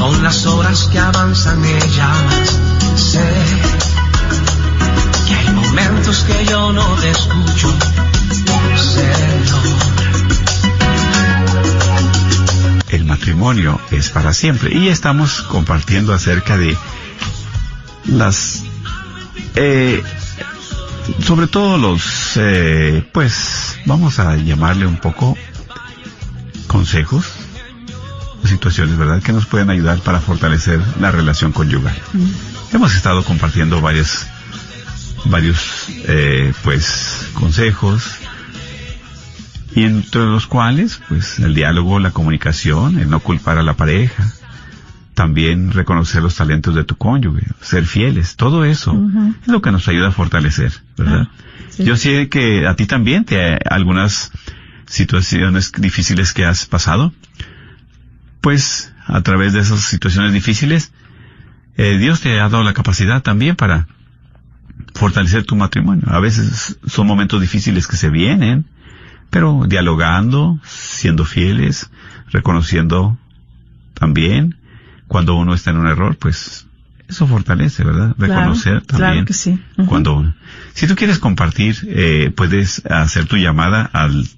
Con las horas que avanzan me llamas. Sé que hay momentos que yo no te escucho. No. El matrimonio es para siempre. Y estamos compartiendo acerca de las, eh, sobre todo los, eh, pues, vamos a llamarle un poco consejos, situaciones, ¿verdad?, que nos pueden ayudar para fortalecer la relación conyugal. Hemos estado compartiendo varios, varios, eh, pues, consejos, y entre los cuales, pues, el diálogo, la comunicación, el no culpar a la pareja, también reconocer los talentos de tu cónyuge, ser fieles, todo eso es lo que nos ayuda a fortalecer, ¿verdad? Ah, Yo sé que a ti también te algunas situaciones difíciles que has pasado, pues a través de esas situaciones difíciles, eh, Dios te ha dado la capacidad también para fortalecer tu matrimonio. A veces son momentos difíciles que se vienen, pero dialogando, siendo fieles, reconociendo también cuando uno está en un error, pues eso fortalece, ¿verdad? Reconocer también. Claro que sí. Cuando. Si tú quieres compartir, eh, puedes hacer tu llamada al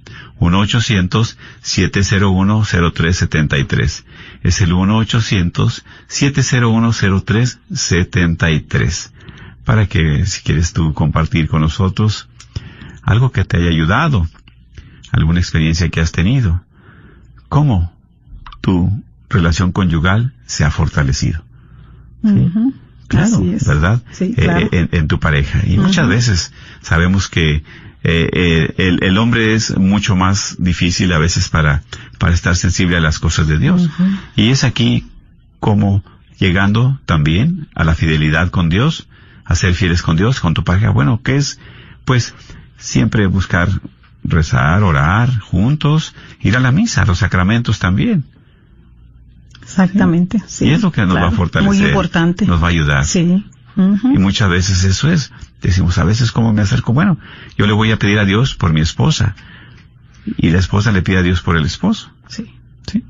1-800-701-0373. Es el 1-800-701-0373. Para que si quieres tú compartir con nosotros algo que te haya ayudado, alguna experiencia que has tenido, cómo tú relación conyugal se ha fortalecido. Claro, ¿verdad? Sí, eh, en, tu pareja. Y muchas veces sabemos que eh, eh, el, el, hombre es mucho más difícil a veces para, para estar sensible a las cosas de Dios. Y es aquí como llegando también a la fidelidad con Dios, a ser fieles con Dios, con tu pareja. Bueno, ¿qué es? Pues siempre buscar rezar, orar juntos, ir a la misa, a los sacramentos también. Exactamente, sí. Y es lo que nos va a fortalecer. Muy importante. Nos va a ayudar. Sí. Y muchas veces eso es. Decimos, a veces, ¿cómo me acerco? Bueno, yo le voy a pedir a Dios por mi esposa. Y la esposa le pide a Dios por el esposo. Sí. Sí.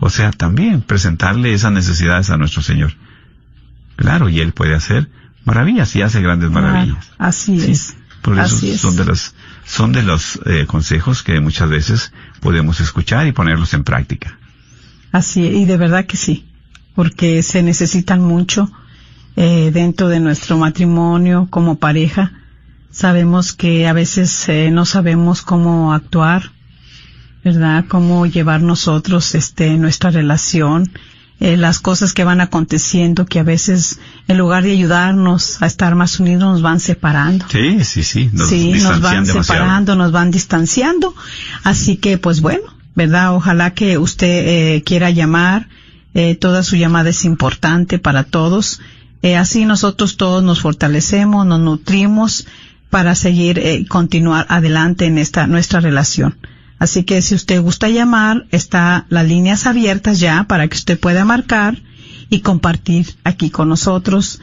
O sea, también presentarle esas necesidades a nuestro Señor. Claro, y Él puede hacer maravillas y hace grandes maravillas. así es. Por eso son de los, son de los eh, consejos que muchas veces podemos escuchar y ponerlos en práctica. Así, y de verdad que sí, porque se necesitan mucho eh, dentro de nuestro matrimonio como pareja. Sabemos que a veces eh, no sabemos cómo actuar, ¿verdad? Cómo llevar nosotros este, nuestra relación, eh, las cosas que van aconteciendo, que a veces en lugar de ayudarnos a estar más unidos nos van separando. Sí, sí, sí. Nos sí, nos van separando, nos van distanciando. Así que, pues bueno, ¿verdad? Ojalá que usted eh, quiera llamar. Eh, toda su llamada es importante para todos. Eh, así nosotros todos nos fortalecemos, nos nutrimos para seguir, eh, continuar adelante en esta, nuestra relación. Así que si usted gusta llamar, está las líneas abiertas ya para que usted pueda marcar y compartir aquí con nosotros.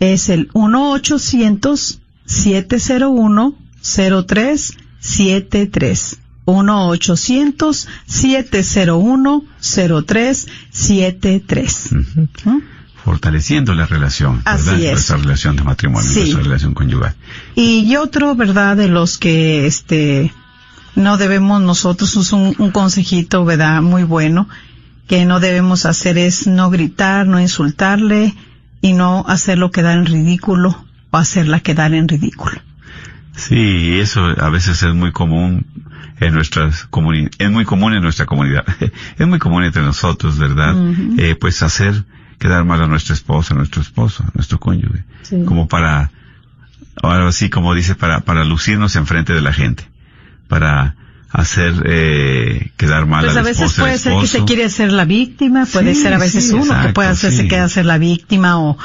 Es el 1-800-701-0373. 1-800-701-0373. ¿Mm? Fortaleciendo la relación, ¿verdad? Es. Nuestra relación de matrimonio, nuestra relación conyugal. Y otro, ¿verdad? De los que, este, no debemos nosotros, es un, un consejito, ¿verdad? Muy bueno, que no debemos hacer es no gritar, no insultarle y no hacerlo quedar en ridículo o hacerla quedar en ridículo. Sí, eso a veces es muy común en nuestras comunidades, es muy común en nuestra comunidad, es muy común entre nosotros, ¿verdad? eh, pues hacer quedar mal a nuestra esposa, a nuestro esposo, a nuestro cónyuge, Sí. como para, ahora sí como dice, para, para lucirnos enfrente de la gente, para hacer eh, quedar mal Pues a a la veces esposa, al puede ser que se quiere hacer la víctima, puede Sí, ser a veces sí, uno que exacto, puede hacerse sí. que hacer la víctima o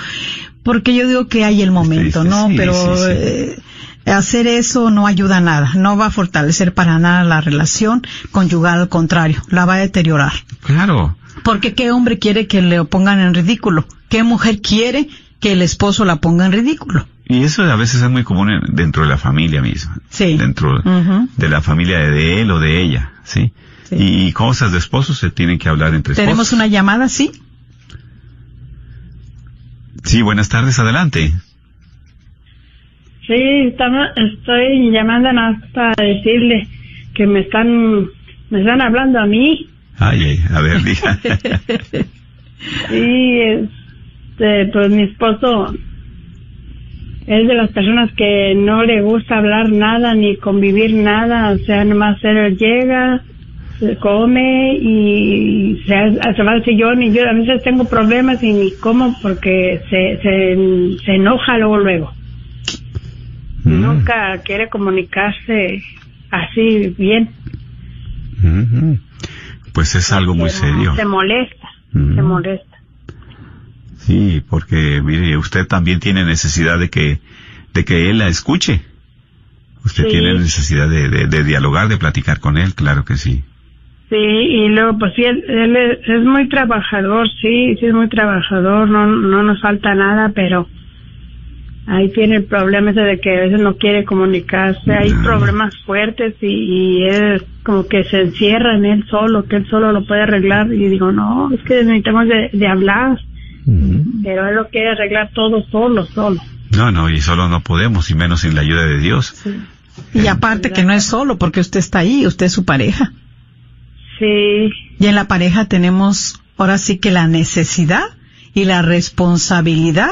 porque yo digo que hay el momento, sí, ¿no? Pero eh, hacer eso no ayuda a nada, no va a fortalecer para nada la relación conyugal, al contrario, la va a deteriorar. Claro, Porque qué hombre quiere que le pongan en ridículo, qué mujer quiere que el esposo la ponga en ridículo. y eso a veces es muy común en- dentro de la familia misma, Sí. dentro de la familia de él o de ella, ¿sí? Sí. Y cosas de esposos se tienen que hablar entre Tenemos esposos. una llamada, sí. Sí, buenas tardes, adelante. Sí, estamos- estoy llamando más para decirle que me están, me están hablando a mí. Ay, ay, a ver, diga. Sí, este, pues mi esposo es de las personas que no le gusta hablar nada ni convivir nada, o sea, nomás él llega, se come y se, se va al sillón y yo a veces tengo problemas y ni como porque se, se, se enoja luego luego. Mm. Nunca quiere comunicarse así bien. Pues es algo muy Se- serio. Se molesta, Mm. se molesta. Sí, porque mire, usted también tiene necesidad de que, de que él la escuche. Usted Sí. tiene necesidad de, de, de dialogar, de platicar con él, claro que sí. Sí, y luego, pues sí, él, él es, es muy trabajador, sí, sí es muy trabajador, no, no nos falta nada, pero ahí tiene el problema ese de que a veces no quiere comunicarse, hay problemas fuertes y, y él como que se encierra en él solo, que él solo lo puede arreglar y digo, no, es que necesitamos de, de hablar, pero él lo quiere arreglar todo solo, solo. No, no, y solo no podemos, y menos sin la ayuda de Dios. Y aparte que no es solo, porque usted está ahí, usted es su pareja. Sí, Y en la pareja tenemos ahora sí que la necesidad y la responsabilidad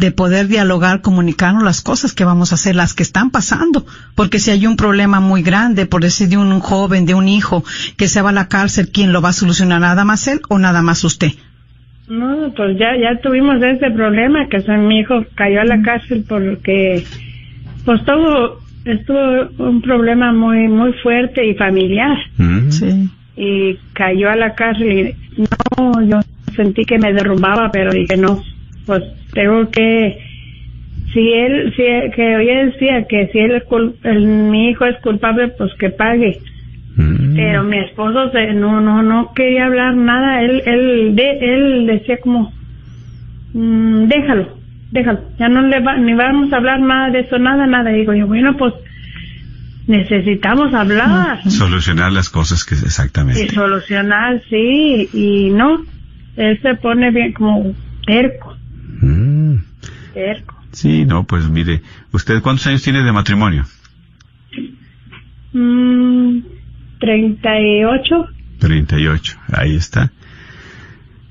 de poder dialogar, comunicarnos las cosas que vamos a hacer, las que están pasando. Porque si hay un problema muy grande, por decir de un joven, de un hijo, que se va a la cárcel, ¿quién lo va a solucionar? ¿Nada más él o nada más usted? No, pues ya, ya tuvimos ese problema, que o sea, mi hijo cayó a la cárcel porque, pues todo, estuvo un problema muy, muy fuerte y familiar. Mm. Sí. Y cayó a la cárcel y, no, yo sentí que me derrumbaba, pero dije, no, pues tengo que, si él, si, que hoy decía que si él, el, mi hijo es culpable, pues que pague. Mm. Pero mi esposo se, no, no, no quería hablar nada. Él, él, de, él decía como, mm, déjalo, déjalo. Ya no le va, ni vamos a hablar nada de eso, nada, nada. Y digo yo, bueno, pues necesitamos hablar Solucionar las cosas que y exactamente. solucionar, sí. Y no, él se pone bien como terco, Mm. Sí, no, pues mire, ¿usted cuántos años tiene de matrimonio? Mm, 38, 38, ahí está.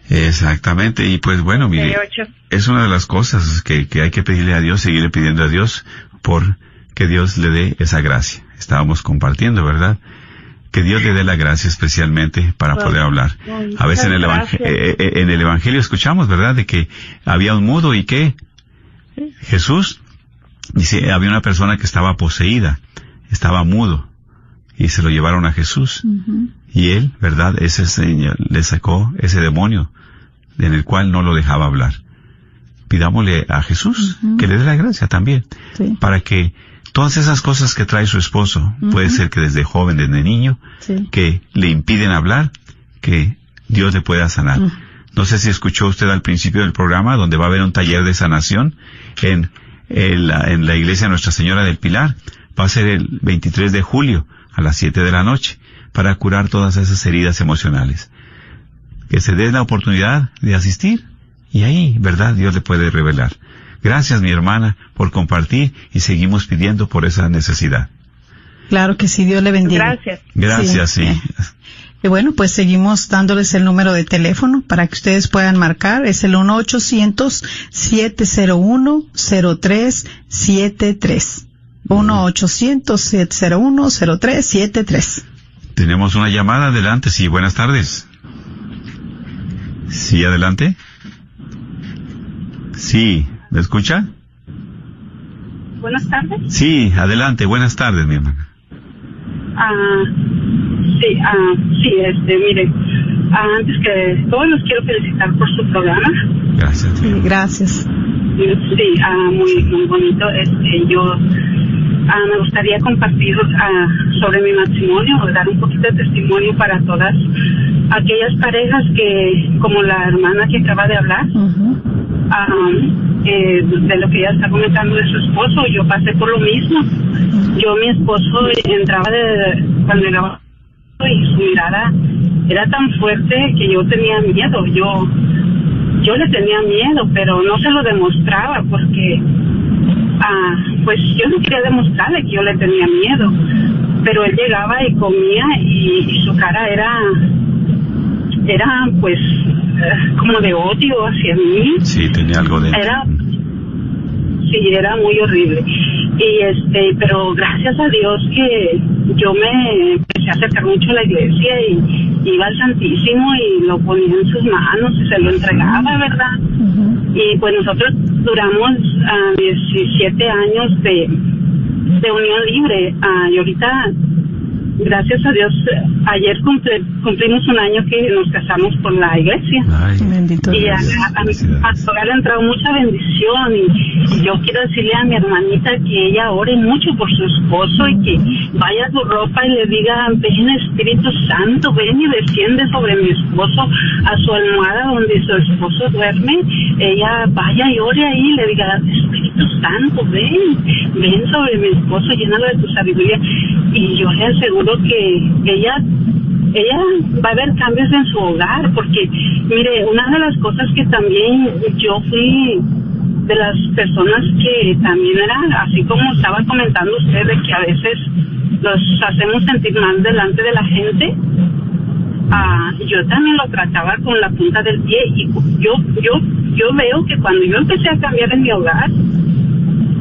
Exactamente, y pues bueno, mire, 38. es una de las cosas que, que hay que pedirle a Dios, seguirle pidiendo a Dios por que Dios le dé esa gracia. Estábamos compartiendo, ¿verdad? Que Dios le dé la gracia especialmente para poder hablar. A veces en el, eh, eh, en el Evangelio escuchamos, ¿verdad? De que había un mudo y que Jesús, dice, había una persona que estaba poseída, estaba mudo, y se lo llevaron a Jesús. Y él, ¿verdad? Ese señor le sacó ese demonio en el cual no lo dejaba hablar. Pidámosle a Jesús que le dé la gracia también, Sí. para que todas esas cosas que trae su esposo, puede ser que desde joven, desde niño, Sí. que le impiden hablar, que Dios le pueda sanar. No sé si escuchó usted al principio del programa, donde va a haber un taller de sanación en, en la, en la iglesia Nuestra Señora del Pilar. Va a ser el 23 de julio a las 7 de la noche para curar todas esas heridas emocionales. Que se dé la oportunidad de asistir y ahí, ¿verdad? Dios le puede revelar. Gracias, mi hermana, por compartir y seguimos pidiendo por esa necesidad. Claro que sí, Dios le bendiga. Gracias. Gracias, sí. Sí. Y bueno, pues seguimos dándoles el número de teléfono para que ustedes puedan marcar. Es el 1-800-701-0373. 1-800-701-0373. Tenemos una llamada, adelante, sí, buenas tardes. Sí, adelante. Sí, ¿me escucha? Buenas tardes. Sí, adelante, buenas tardes, mi hermana. Ah, sí, ah, sí, este, mire, ah, antes que todo los quiero felicitar por su programa. Gracias. Sí, gracias. Sí, ah, muy, muy bonito. Este, yo ah, me gustaría compartir ah, sobre mi matrimonio, o dar un poquito de testimonio para todas aquellas parejas que, como la hermana que acaba de hablar. Eh, de lo que ella está comentando de su esposo, yo pasé por lo mismo. Yo, mi esposo, entraba de, cuando era y su mirada era tan fuerte que yo tenía miedo. Yo, yo le tenía miedo, pero no se lo demostraba porque, ah, pues yo no quería demostrarle que yo le tenía miedo. Pero él llegaba y comía y su cara era era pues eh, como de odio hacia mí. Sí, tenía algo de... Era, sí, era muy horrible. Y este, pero gracias a Dios que yo me empecé a acercar mucho a la iglesia y iba al Santísimo y lo ponía en sus manos y se lo entregaba, ¿verdad? Y pues nosotros duramos ah, 17 años de, de unión libre ah, y ahorita gracias a Dios, ayer cumple- cumplimos un año que nos casamos con la iglesia. Ay, Bendito Y a, Dios. a, a mi pastor le ha entrado mucha bendición y, y yo quiero decirle a mi hermanita que ella ore mucho por su esposo y que vaya a su ropa y le diga, ven Espíritu Santo, ven y desciende sobre mi esposo a su almohada donde su esposo duerme. Ella vaya y ore ahí y le diga, Espíritu Santo, ven, ven sobre mi esposo, llénalo de tu sabiduría. Y yo le aseguro que ella ella va a ver cambios en su hogar, porque mire, una de las cosas que también yo fui de las personas que también era, así como estaba comentando usted, de que a veces los hacemos sentir mal delante de la gente, ah, yo también lo trataba con la punta del pie y yo, yo, yo veo que cuando yo empecé a cambiar en mi hogar,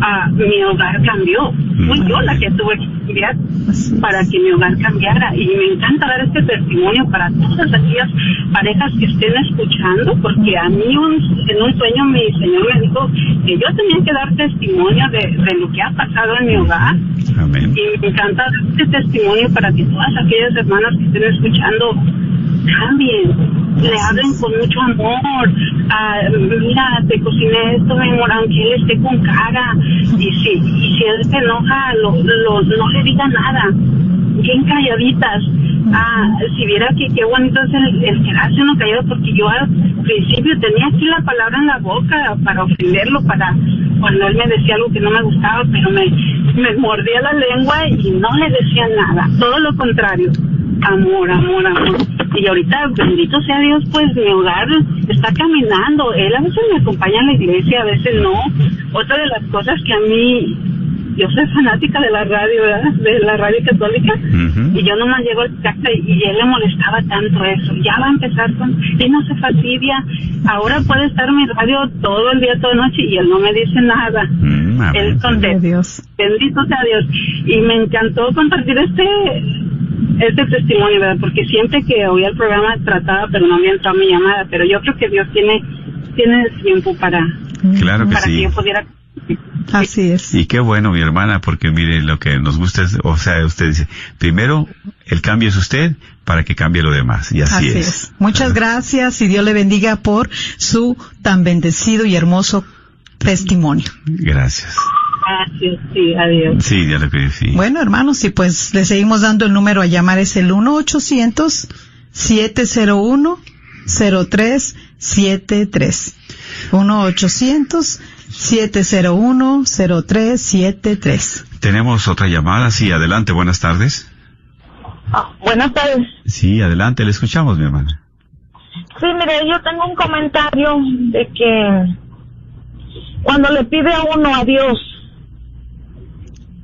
ah, mi hogar cambió. Fui yo la que tuve que cambiar para que mi hogar cambiara. Y me encanta dar este testimonio para todas aquellas parejas que estén escuchando, porque a mí un- en un sueño mi Señor me dijo que yo tenía que dar testimonio de, de lo que ha pasado en mi hogar. amén. Y me encanta dar este testimonio para que todas aquellas hermanas que estén escuchando cambien, le hablen con mucho amor. Ah, mira, te cociné esto, mi amor, aunque él esté con cara. Y si, y si él se enoja, lo, lo- no le diga nada. Bien calladitas. Ah, si viera que qué bonito es el, el quedarse uno callado, porque yo al principio tenía aquí la palabra en la boca para ofenderlo, para cuando él me decía algo que no me gustaba, pero me, me mordía la lengua y no le decía nada. Todo lo contrario amor, amor, amor. Y ahorita, bendito sea Dios, pues mi hogar está caminando. Él a veces me acompaña a la iglesia, a veces no. Otra de las cosas que a mí, yo soy fanática de la radio, ¿verdad? De la radio católica. Y yo nomás llego a casa y, y él le molestaba tanto eso. Ya va a empezar con, y no se fastidia. Ahora puede estar mi radio todo el día, toda la noche y él no me dice nada. Mm, amén. Él Gloria a contento Dios. bendito sea Dios. Y me encantó compartir este este testimonio, ¿verdad? Porque siempre que oía el programa trataba, pero no había entrado mi llamada. Pero yo creo que Dios tiene tiene tiempo para, Claro que para que yo pudiera. Así es. Y qué bueno, mi hermana, porque mire, lo que nos gusta es, o sea, usted dice, primero, el cambio es usted para que cambie lo demás. Y así, Así es. Muchas gracias y Dios le bendiga por su tan bendecido y hermoso testimonio. Gracias. Gracias, sí, adiós. Sí, ya lo que sí. Bueno, hermanos, y pues le seguimos dando el número a llamar, es el 1-800-701-0373. 1-800-701-0373. Tenemos otra llamada. Sí, adelante, buenas tardes. Ah, buenas tardes. Sí, adelante, le escuchamos, mi hermana. Sí, mire, yo tengo un comentario de que cuando le pide a uno a Dios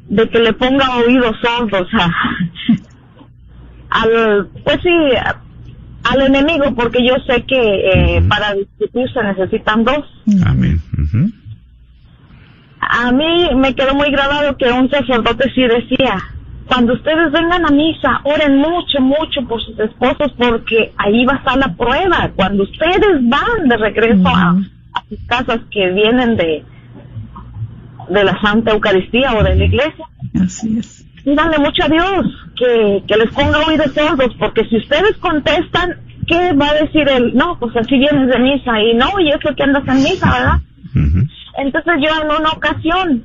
de que le ponga oídos sordos a, al, pues sí, al enemigo, porque yo sé que eh, para discutir se necesitan dos. Amén. A mí me quedó muy grabado que un sacerdote sí decía, cuando ustedes vengan a misa, oren mucho, mucho por sus esposos porque ahí va a estar la prueba. Cuando ustedes van de regreso a, a sus casas que vienen de, de la Santa Eucaristía o de la iglesia, Así es. pídanle mucho a Dios que, que les ponga oídos sordos porque si ustedes contestan, ¿qué va a decir él? No, pues así vienes de misa y no, y eso que andas en misa, ¿verdad? Entonces yo en una ocasión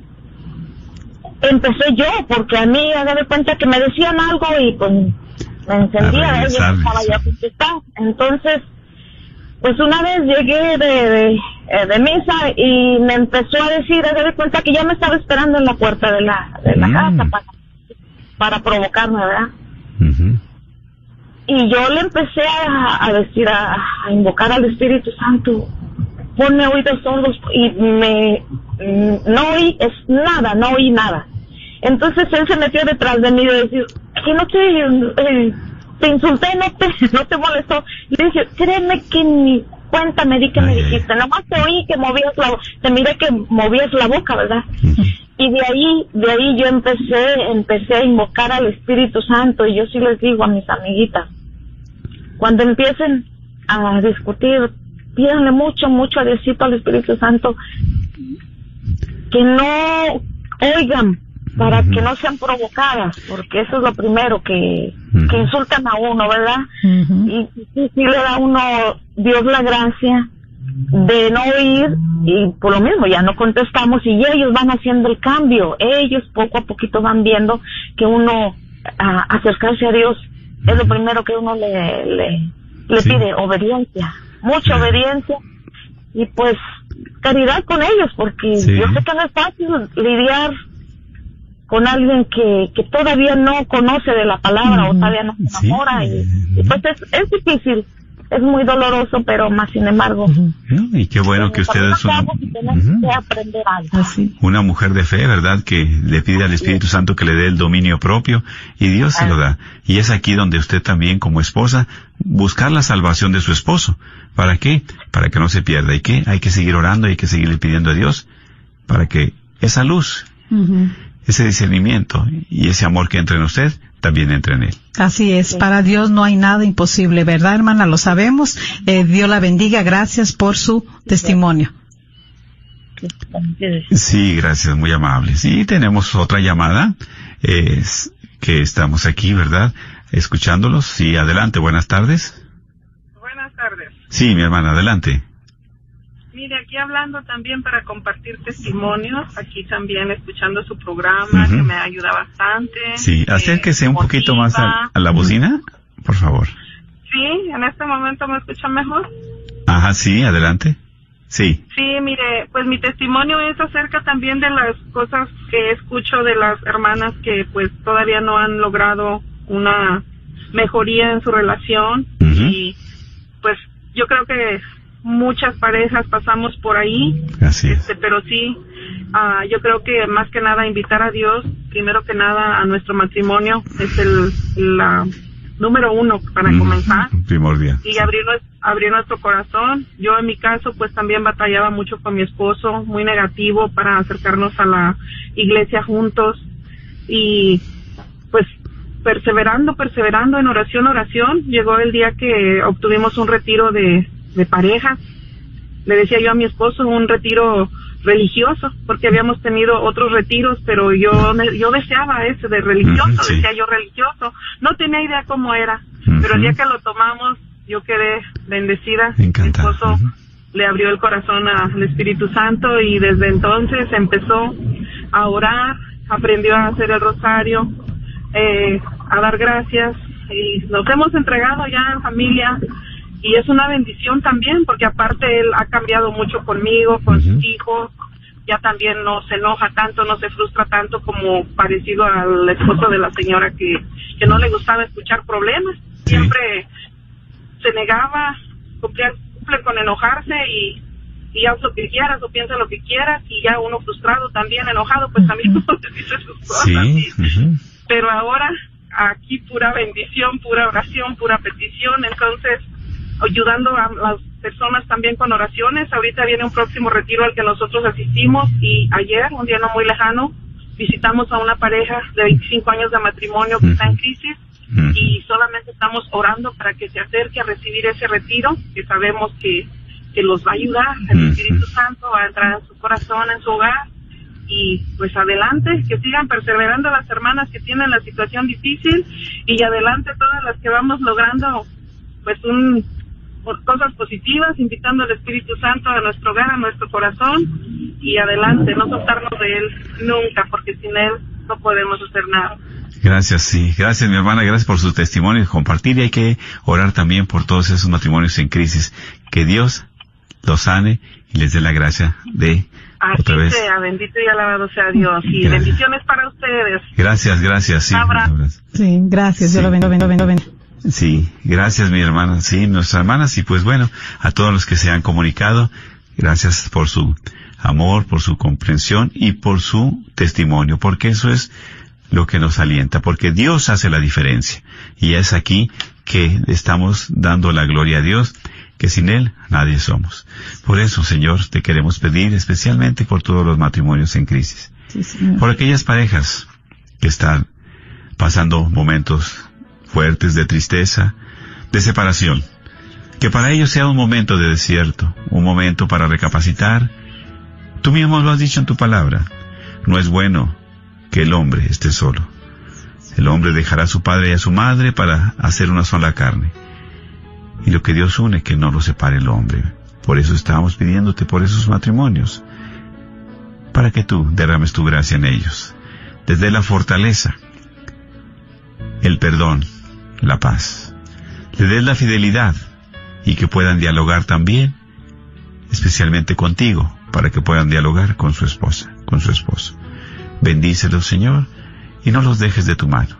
empecé yo, porque a mí haga de cuenta que me decían algo y pues me encendía, ¿eh? yo estaba ya contestar. Entonces, pues una vez llegué de, de, eh, de misa y me empezó a decir, haga de cuenta que ya me estaba esperando en la puerta de la, de la Mm. casa para, para provocarme, ¿verdad? Y yo le empecé a, a decir, a, a invocar al Espíritu Santo, ponme oídos sordos y me, mm, no oí es nada, no oí nada. Entonces él se metió detrás de mí y decir, que no te, eh, te insulté, no te, no te molestó. Le dije, créeme que ni cuenta me di que me dijiste, nomás te oí que movías la, te miré que movías la boca, ¿verdad? Y de ahí, de ahí yo empecé, empecé a invocar al Espíritu Santo y yo sí les digo a mis amiguitas, cuando empiecen a discutir, pídanle mucho, mucho a Diosito al Espíritu Santo, que no oigan para que no sean provocadas, porque eso es lo primero que, insultan a uno, ¿verdad? Y sí, le da a uno Dios la gracia de no oír y por lo mismo ya no contestamos y ellos van haciendo el cambio. Ellos poco a poquito van viendo que uno a acercarse a Dios es lo primero que uno le le, le Sí. pide obediencia mucha obediencia. Y pues caridad con ellos porque Sí. yo sé que no es fácil lidiar con alguien que, que todavía no conoce de la palabra o todavía no se Sí. enamora y, y pues es, es difícil, es muy doloroso, pero más sin embargo. Y qué bueno que algo. Así. una mujer de fe, ¿verdad? Que le pide al Espíritu Santo que le dé el dominio propio y Dios se lo da. Y es aquí donde usted también como esposa buscar la salvación de su esposo. ¿Para qué? Para que no se pierda. ¿Y qué? Hay que seguir orando, hay que seguirle pidiendo a Dios para que esa luz. Ese discernimiento y ese amor que entra en usted también entre en él. Así es, para Dios no hay nada imposible, ¿verdad, hermana? Lo sabemos. Eh, Dios la bendiga. Gracias por su testimonio. Sí, gracias, muy amable. Sí, tenemos otra llamada. Es que estamos aquí, ¿verdad? Escuchándolos. Sí, adelante, buenas tardes. Buenas tardes. Sí, mi hermana, adelante. Mire, aquí hablando también para compartir testimonios, aquí también escuchando su programa, que me ayuda bastante. Sí, eh, acérquese un poquito más a, a la bocina, por favor. Sí, en este momento me escuchan mejor. Ajá, sí, adelante. Sí. Sí, mire, pues mi testimonio es acerca también de las cosas que escucho de las hermanas que pues todavía no han logrado una mejoría en su relación y pues yo creo que muchas parejas pasamos por ahí Así es. Este, pero sí, ah, yo creo que más que nada invitar a Dios, primero que nada a nuestro matrimonio, es el la número uno para Mm, comenzar Primordial. y abrir, abrir nuestro corazón. Yo en mi caso pues también batallaba mucho con mi esposo, muy negativo para acercarnos a la iglesia juntos y pues perseverando, perseverando en oración, oración, llegó el día que obtuvimos un retiro de, de parejas. Le decía yo a mi esposo un retiro religioso, porque habíamos tenido otros retiros, pero yo yo deseaba ese de religioso, sí. decía yo religioso. No tenía idea cómo era, pero el día que lo tomamos, yo quedé bendecida. Mi esposo le abrió el corazón al Espíritu Santo y desde entonces empezó a orar, aprendió a hacer el rosario, eh, a dar gracias y nos hemos entregado ya en familia y es una bendición también porque aparte él ha cambiado mucho conmigo, con sus hijos, ya también no se enoja tanto, no se frustra tanto como parecido al esposo de la señora que, que no le gustaba escuchar problemas, Sí. siempre se negaba, cumplía- cumple con enojarse y, y haz lo que quieras o piensa lo que quieras y ya uno frustrado también, enojado, pues también uno le dice sus cosas. Sí. pero ahora aquí pura bendición, pura oración, pura petición, entonces ayudando a las personas también con oraciones. Ahorita viene un próximo retiro al que nosotros asistimos y ayer, un día no muy lejano, visitamos a una pareja de 25 años de matrimonio que está en crisis y solamente estamos orando para que se acerque a recibir ese retiro, que sabemos que, que los va a ayudar, el. Espíritu Santo va a entrar en su corazón, en su hogar, y pues adelante, que sigan perseverando las hermanas que tienen la situación difícil, y adelante todas las que vamos logrando pues un por cosas positivas, invitando al Espíritu Santo a nuestro hogar, a nuestro corazón, y adelante, no soltarnos de Él nunca, porque sin Él no podemos hacer nada. Gracias, sí. Gracias, mi hermana. Gracias por su testimonio y compartir. Y hay que orar también por todos esos matrimonios en crisis. Que Dios los sane y les dé la gracia de Así otra vez. sea, bendito y alabado sea Dios. Y Gracias. bendiciones para ustedes. Gracias, gracias. Sí, Un abrazo. Sí, gracias. Dios Sí. lo bendiga, bendiga, bendiga. Sí, gracias mi hermana, sí, nuestras hermanas y pues bueno, a todos los que se han comunicado, gracias por su amor, por su comprensión y por su testimonio, porque eso es lo que nos alienta, porque Dios hace la diferencia y es aquí que estamos dando la gloria a Dios, que sin Él nadie somos. Por eso, Señor, te queremos pedir especialmente por todos los matrimonios en crisis. por aquellas parejas que están pasando momentos fuertes de tristeza, de separación. Que para ellos sea un momento de desierto, un momento para recapacitar. Tú mismo lo has dicho en tu palabra. No es bueno que el hombre esté solo. El hombre dejará a su padre y a su madre para hacer una sola carne. Y lo que Dios une, que no lo separe el hombre. Por eso estamos pidiéndote por esos matrimonios, para que tú derrames tu gracia en ellos, desde la fortaleza, el perdón, la paz. Le des la fidelidad y que puedan dialogar también, especialmente contigo, para que puedan dialogar con su esposa, con su esposo. Bendícelos, Señor, y no los dejes de tu mano.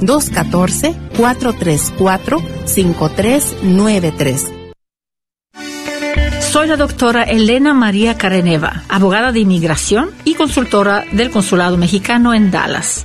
214-434-5393. Soy la doctora Elena María Careneva, abogada de inmigración y consultora del Consulado Mexicano en Dallas.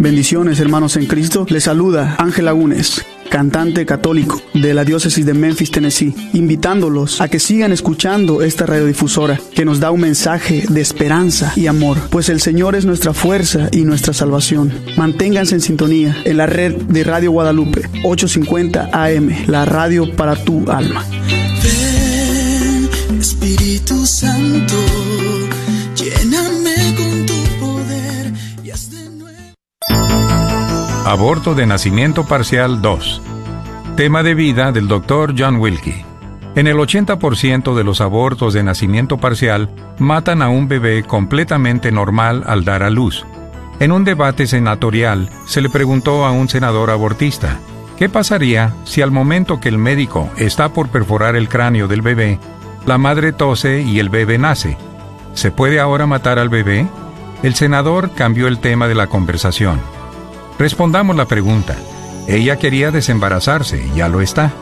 Bendiciones hermanos en Cristo. Les saluda Ángel Lagunes, cantante católico de la diócesis de Memphis, Tennessee, invitándolos a que sigan escuchando esta radiodifusora que nos da un mensaje de esperanza y amor, pues el Señor es nuestra fuerza y nuestra salvación. Manténganse en sintonía en la red de Radio Guadalupe 850 AM, la radio para tu alma. Espíritu Santo Aborto de nacimiento parcial 2. Tema de vida del Dr. John Wilkie. En el 80% de los abortos de nacimiento parcial matan a un bebé completamente normal al dar a luz. En un debate senatorial se le preguntó a un senador abortista, ¿qué pasaría si al momento que el médico está por perforar el cráneo del bebé, la madre tose y el bebé nace? ¿Se puede ahora matar al bebé? El senador cambió el tema de la conversación. Respondamos la pregunta. Ella quería desembarazarse, ya lo está.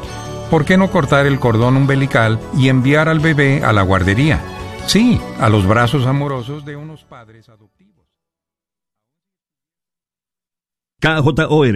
¿Por qué no cortar el cordón umbilical y enviar al bebé a la guardería? Sí, a los brazos amorosos de unos padres adoptivos. KJOR